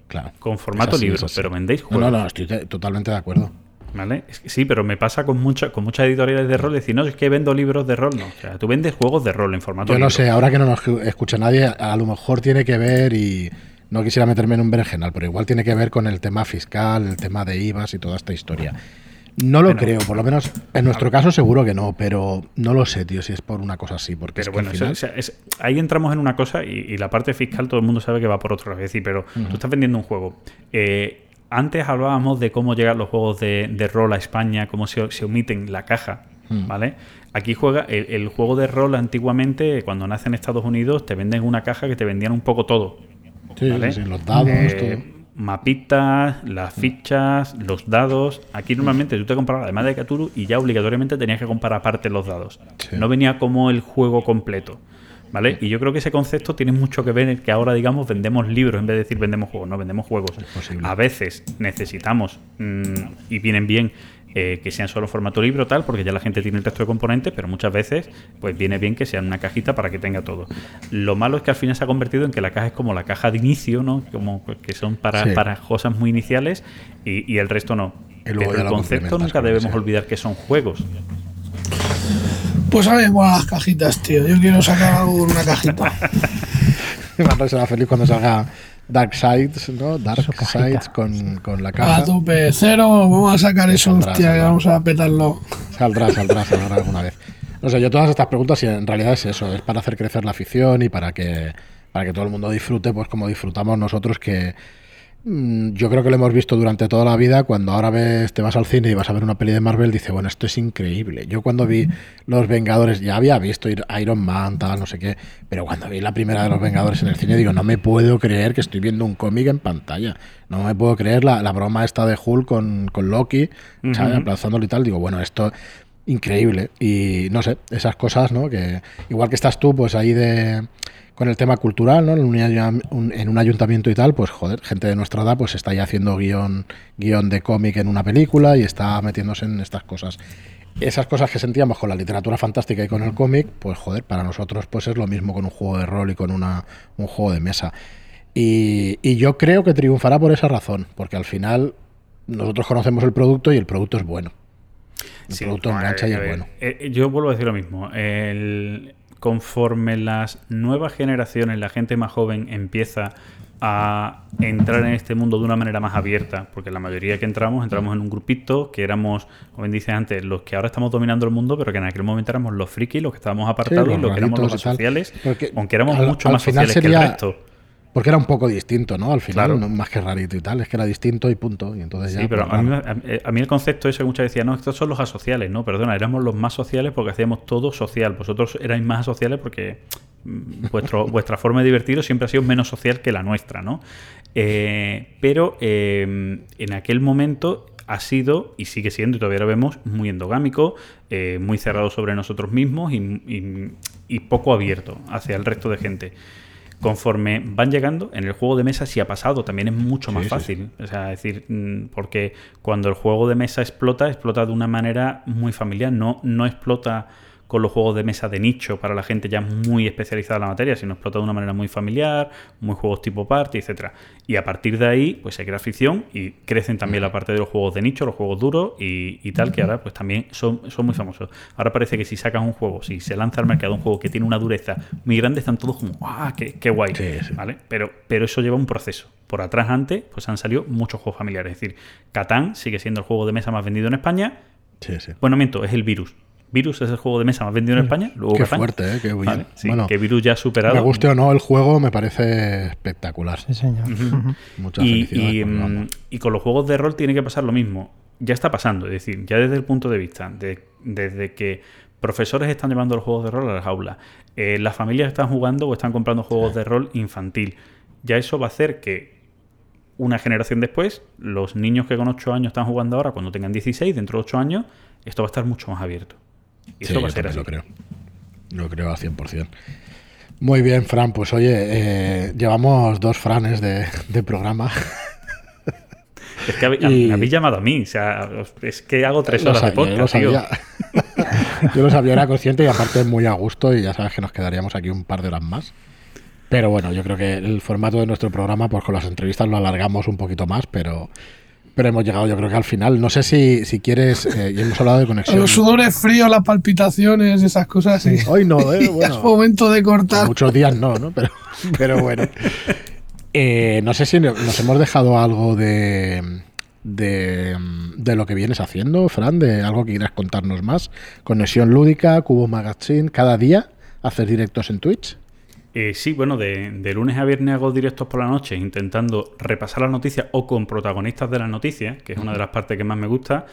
claro. Con formato así, libro, pero vendéis juegos. no, no, estoy te- totalmente de acuerdo. ¿Vale? Sí, pero me pasa con, mucha, con muchas editoriales de rol. Decir, no, es que vendo libros de rol. No, o sea, tú vendes juegos de rol en formato Yo no libro. sé, ahora que no nos escucha nadie, a lo mejor tiene que ver y no quisiera meterme en un berenjenal, pero igual tiene que ver con el tema fiscal, el tema de IVAs y toda esta historia. No lo Bueno. creo, por lo menos en nuestro caso seguro que no, pero no lo sé, tío, si es por una cosa así, porque Pero es que bueno, al final- es- ahí entramos en una cosa y, y la parte fiscal todo el mundo sabe que va por otro lado. Es decir, pero tú estás vendiendo un juego. Eh, antes hablábamos de cómo llegan los juegos de, de rol a España, cómo se, se omiten la caja, Mm. ¿vale? Aquí juega el, el juego de rol antiguamente, cuando nace en Estados Unidos, te venden una caja que te vendían un poco todo. sí, ¿vale? sí, los dados, Eh, todo. mapitas, las fichas, los dados. Aquí normalmente tú te comprabas además de Cthulhu y ya obligatoriamente tenías que comprar aparte los dados. Sí. No venía como el juego completo. ¿Vale? Y yo creo que ese concepto tiene mucho que ver en que ahora, digamos, vendemos libros en vez de decir vendemos juegos, no vendemos juegos. A veces necesitamos, mm, y vienen bien, eh, que sean solo formato libro tal, porque ya la gente tiene el resto de componentes, pero muchas veces pues viene bien que sean una cajita para que tenga todo. Lo malo es que al final se ha convertido en que la caja es como la caja de inicio, ¿no? Como que son para, Sí. para cosas muy iniciales y, y el resto no. Y Pero el concepto nunca debemos sea. olvidar que son juegos. Pues a molan las cajitas, tío. Yo quiero sacar [LAUGHS] una cajita. Manuel será feliz cuando salga Dark Sides, ¿no? Dark. Sides con, con la A caja. tope, cero, vamos a sacar eso, Saldrá, hostia, que saldrá. vamos a petarlo. Saldrá, saldrá, saldrá alguna vez. No sé, yo todas estas preguntas en realidad es eso, es para hacer crecer la afición y para que, para que todo el mundo disfrute, pues como disfrutamos nosotros, que yo creo que lo hemos visto durante toda la vida. Cuando ahora ves, te vas al cine y vas a ver una peli de Marvel, dice, bueno, esto es increíble. Yo cuando vi Los Vengadores, ya había visto Ir- Iron Man, tal, no sé qué, pero cuando vi la primera de Los Vengadores en el cine, digo, no me puedo creer que estoy viendo un cómic en pantalla. No me puedo creer la, la broma esta de Hulk con, con Loki, ¿sabes? Aplazándolo y tal. Digo, bueno, esto increíble. Y no sé, esas cosas, ¿no? Que igual que estás tú, pues ahí de con el tema cultural, ¿no? En un, en un ayuntamiento y tal, pues joder, gente de nuestra edad pues está ya haciendo guion, guion de cómic en una película y está metiéndose en estas cosas. Esas cosas que sentíamos con la literatura fantástica y con el cómic, pues joder, para nosotros pues es lo mismo con un juego de rol y con una, un juego de mesa. Y, y yo creo que triunfará por esa razón, porque al final nosotros conocemos el producto y el producto es bueno. El Sí, producto engancha eh, y es bueno. eh, yo vuelvo a decir lo mismo. El- conforme las nuevas generaciones, la gente más joven empieza a entrar en este mundo de una manera más abierta, porque la mayoría que entramos, entramos en un grupito que éramos, como bien dice antes, los que ahora estamos dominando el mundo, pero que en aquel momento éramos los frikis, los que estábamos apartados, los y los que éramos los Porque aunque éramos al- mucho al más sociales que el resto. Porque era un poco distinto, ¿no? Al final, Claro. no más que rarito y tal, es que era distinto y punto. Y entonces ya, Sí, pero pues, a mí, me- a, mí el concepto ese que muchas decían, no, estos son los asociales, no, perdona, éramos los más sociales porque hacíamos todo social. Vosotros erais más asociales porque mm, vuestro, [LAUGHS] vuestra forma de divertiros siempre ha sido menos social que la nuestra, ¿no? Eh, pero eh, en aquel momento ha sido, y sigue siendo, y todavía lo vemos, muy endogámico, eh, muy cerrado sobre nosotros mismos y, y- y poco abierto hacia el resto de gente. Conforme van llegando, en el juego de mesa sí ha pasado, también es mucho más Sí, sí, fácil. O sea, es decir, mm, porque cuando el juego de mesa explota, explota de una manera muy familiar, no, no explota con los juegos de mesa de nicho para la gente ya muy especializada en la materia, sino explota de una manera muy familiar, muy juegos tipo party, etcétera. Y a partir de ahí, pues se crea ficción y crecen también la parte de los juegos de nicho, los juegos duros y, y tal, que ahora pues también son, son muy famosos. Ahora parece que si sacas un juego, si se lanza al mercado un juego que tiene una dureza muy grande, están todos como, ¡ah, qué, qué guay! Sí, sí. ¿Vale? Pero, pero eso lleva un proceso. Por atrás, antes, pues han salido muchos juegos familiares. Es decir, Catán sigue siendo el juego de mesa más vendido en España. Sí, sí. Bueno, miento, es el Virus. Virus es el juego de mesa más vendido en España. Luego Qué Catán. fuerte, ¿eh? Qué bien. Vale, sí, Bueno, que Virus ya ha superado. Me guste o no el juego, me parece espectacular. Sí, señor. Muchas y, mm, y con los juegos de rol tiene que pasar lo mismo. Ya está pasando, es decir, ya desde el punto de vista, de- desde que profesores están llevando los juegos de rol a las aulas, eh, las familias están jugando o están comprando juegos de rol infantil, ya eso va a hacer que una generación después, los niños que con 8 años están jugando ahora, cuando tengan 16, dentro de 8 años, esto va a estar mucho más abierto. Y Sí, va a ser así. lo creo. Lo creo al 100%. Muy bien, Fran. Pues oye, eh, llevamos dos Franes de, de programa. Es que Y- habéis llamado a mí, o sea, es que hago tres horas de sabía, yo lo podcast, tío. sabía. [LAUGHS] yo lo sabía, era consciente y aparte muy a gusto y ya sabes que nos quedaríamos aquí un par de horas más. Pero bueno, yo creo que el formato de nuestro programa, pues con las entrevistas lo alargamos un poquito más, pero, Pero hemos llegado, yo creo que al final. No sé si, si quieres, eh, y hemos hablado de conexión. Los sudores fríos, las palpitaciones, esas cosas. Sí. Hoy no, ¿eh? [LAUGHS] es momento de cortar. muchos días no, ¿no? Pero, pero bueno. Eh, no sé si nos hemos dejado algo de, de, de lo que vienes haciendo, Fran, de algo que quieras contarnos más. Conexión lúdica, Cubo Magazine, cada día haces directos en Twitch. Eh, sí, bueno, de, de lunes a viernes hago directos por la noche intentando repasar las noticias o con protagonistas de las noticias, que es una de las partes que más me gusta.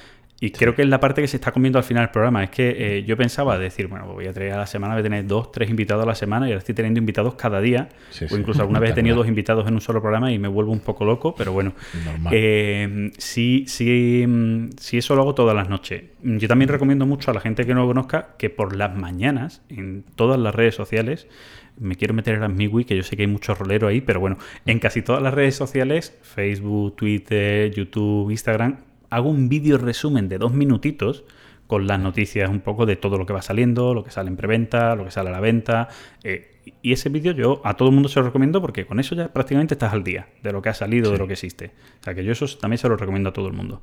Y creo que es la parte que se está comiendo al final del programa. Es que eh, yo pensaba decir, bueno, voy a traer a la semana, voy a tener dos, tres invitados a la semana y ahora estoy teniendo invitados cada día. Sí, o sí. incluso alguna vez he tenido dos invitados en un solo programa y me vuelvo un poco loco, pero bueno. Normal. Eh, sí, sí, mm, sí, eso lo hago todas las noches. Yo también recomiendo mucho a la gente que no lo conozca que por las mañanas, en todas las redes sociales, me quiero meter en las Miwi, que yo sé que hay mucho rolero ahí, pero bueno, en casi todas las redes sociales, Facebook, Twitter, YouTube, Instagram, hago un vídeo resumen de dos minutitos con las noticias un poco de todo lo que va saliendo, lo que sale en preventa, lo que sale a la venta. eh, y ese vídeo yo a todo el mundo se lo recomiendo porque con eso ya prácticamente estás al día de lo que ha salido, de lo que existe. O sea que yo eso también se lo recomiendo a todo el mundo.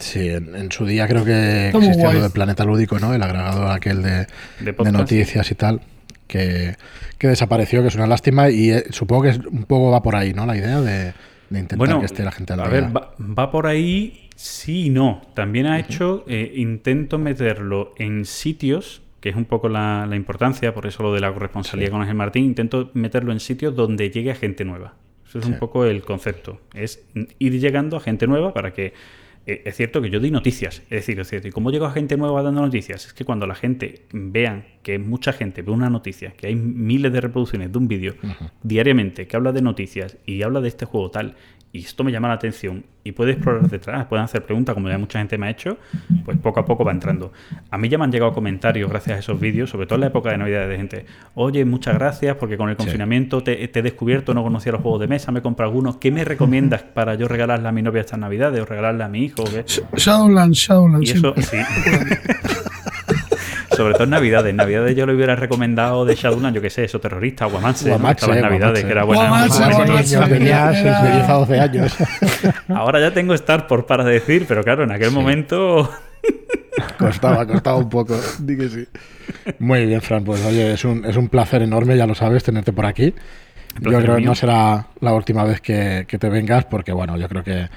Sí, en, en su día creo que Está existía lo de Planeta Lúdico, ¿no? El agregador aquel de, De de podcast. noticias y tal, que, que desapareció, que es una lástima y eh, supongo que es- un poco va por ahí, ¿no? La idea de, de intentar que esté la gente al a día. ver, va, va por ahí sí y no. También ha hecho, eh, intento meterlo en sitios, que es un poco la, la importancia, por eso lo de la corresponsalía con Ángel Martín, intento meterlo en sitios donde llegue a gente nueva. Eso es Sí. un poco el concepto. Es ir llegando a gente nueva para que... eh, es cierto que yo doy noticias, es decir, es cierto, ¿y cómo llego a gente nueva dando noticias? Es que cuando la gente vean que mucha gente ve una noticia, que hay miles de reproducciones de un vídeo diariamente que habla de noticias y habla de este juego tal, y esto me llama la atención y puede explorar detrás, pueden hacer preguntas como ya mucha gente me ha hecho, pues poco a poco va entrando. A mí ya me han llegado comentarios gracias a esos vídeos, sobre todo en la época de Navidad de gente, oye, muchas gracias porque con el Sí. confinamiento te, te he descubierto, no conocía los juegos de mesa, me he comprado algunos, ¿qué me recomiendas [LAUGHS] para yo regalarle a mi novia estas Navidades o regalarle a mi hijo? o qué?". Sh- Shadowlands, Shadowlands. Y eso, sí. [LAUGHS] Sobre todo en Navidades. En Navidades yo le hubiera recomendado de Shadowlands, yo qué sé, eso terrorista, ¿no? Guamaxe, Estaba en Navidades, que era buena. Ya, sí, Era- de 10 a 12 años. [LAUGHS] Ahora ya tengo Star por para decir, pero claro, en aquel momento. [LAUGHS] costaba, costaba un poco. Di que sí. Muy bien, Fran. Pues oye, es un, es un placer enorme, ya lo sabes, tenerte por aquí. Yo creo que no será la última vez que, que te vengas, porque bueno, yo creo que.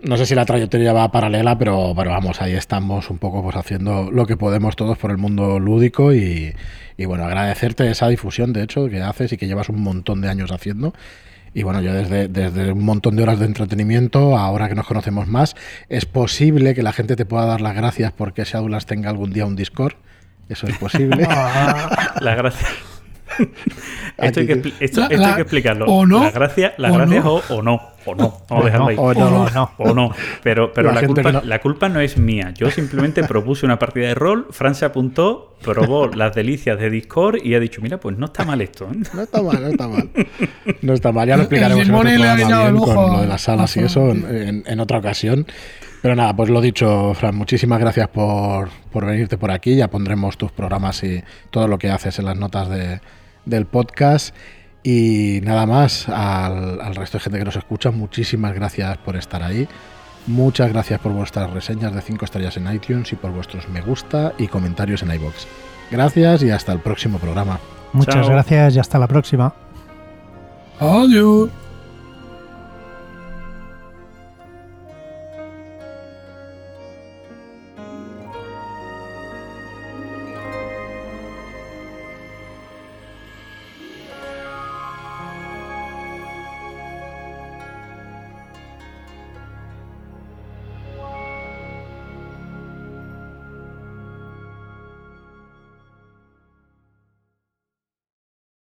No sé si la trayectoria va paralela, pero, pero vamos, ahí estamos un poco pues haciendo lo que podemos todos por el mundo lúdico y, y bueno, agradecerte esa difusión, de hecho, que haces y que llevas un montón de años haciendo. Y bueno, yo desde, desde un montón de horas de entretenimiento, ahora que nos conocemos más, es posible que la gente te pueda dar las gracias porque Shadowlands tenga algún día un Discord. Eso es posible. [LAUGHS] La gracia. [LAUGHS] esto, hay que, expli- esto- La- esto hay la- que explicarlo. o no, La gracia, la o gracia no. o, o no. O no. Vamos a dejarlo ahí. o no. o no. O no. Pero, pero La culpa, no- la culpa no es mía. Yo simplemente propuse una partida de rol, Fran se apuntó, probó las delicias de Discord y ha dicho, mira, pues no está mal esto. ¿eh?". No está mal, no está mal. No está mal, ya lo explicaremos en otro programa bien con lo de las salas y eso en- en otra ocasión. Pero nada, pues lo dicho, Fran, muchísimas gracias por, por venirte por aquí. Ya pondremos tus programas y todo lo que haces en las notas de- del podcast. Y nada más, al, al resto de gente que nos escucha, muchísimas gracias por estar ahí. Muchas gracias por vuestras reseñas de 5 estrellas en iTunes y por vuestros me gusta y comentarios en iBox. Gracias y hasta el próximo programa. Muchas Chao. gracias y hasta la próxima. Adiós.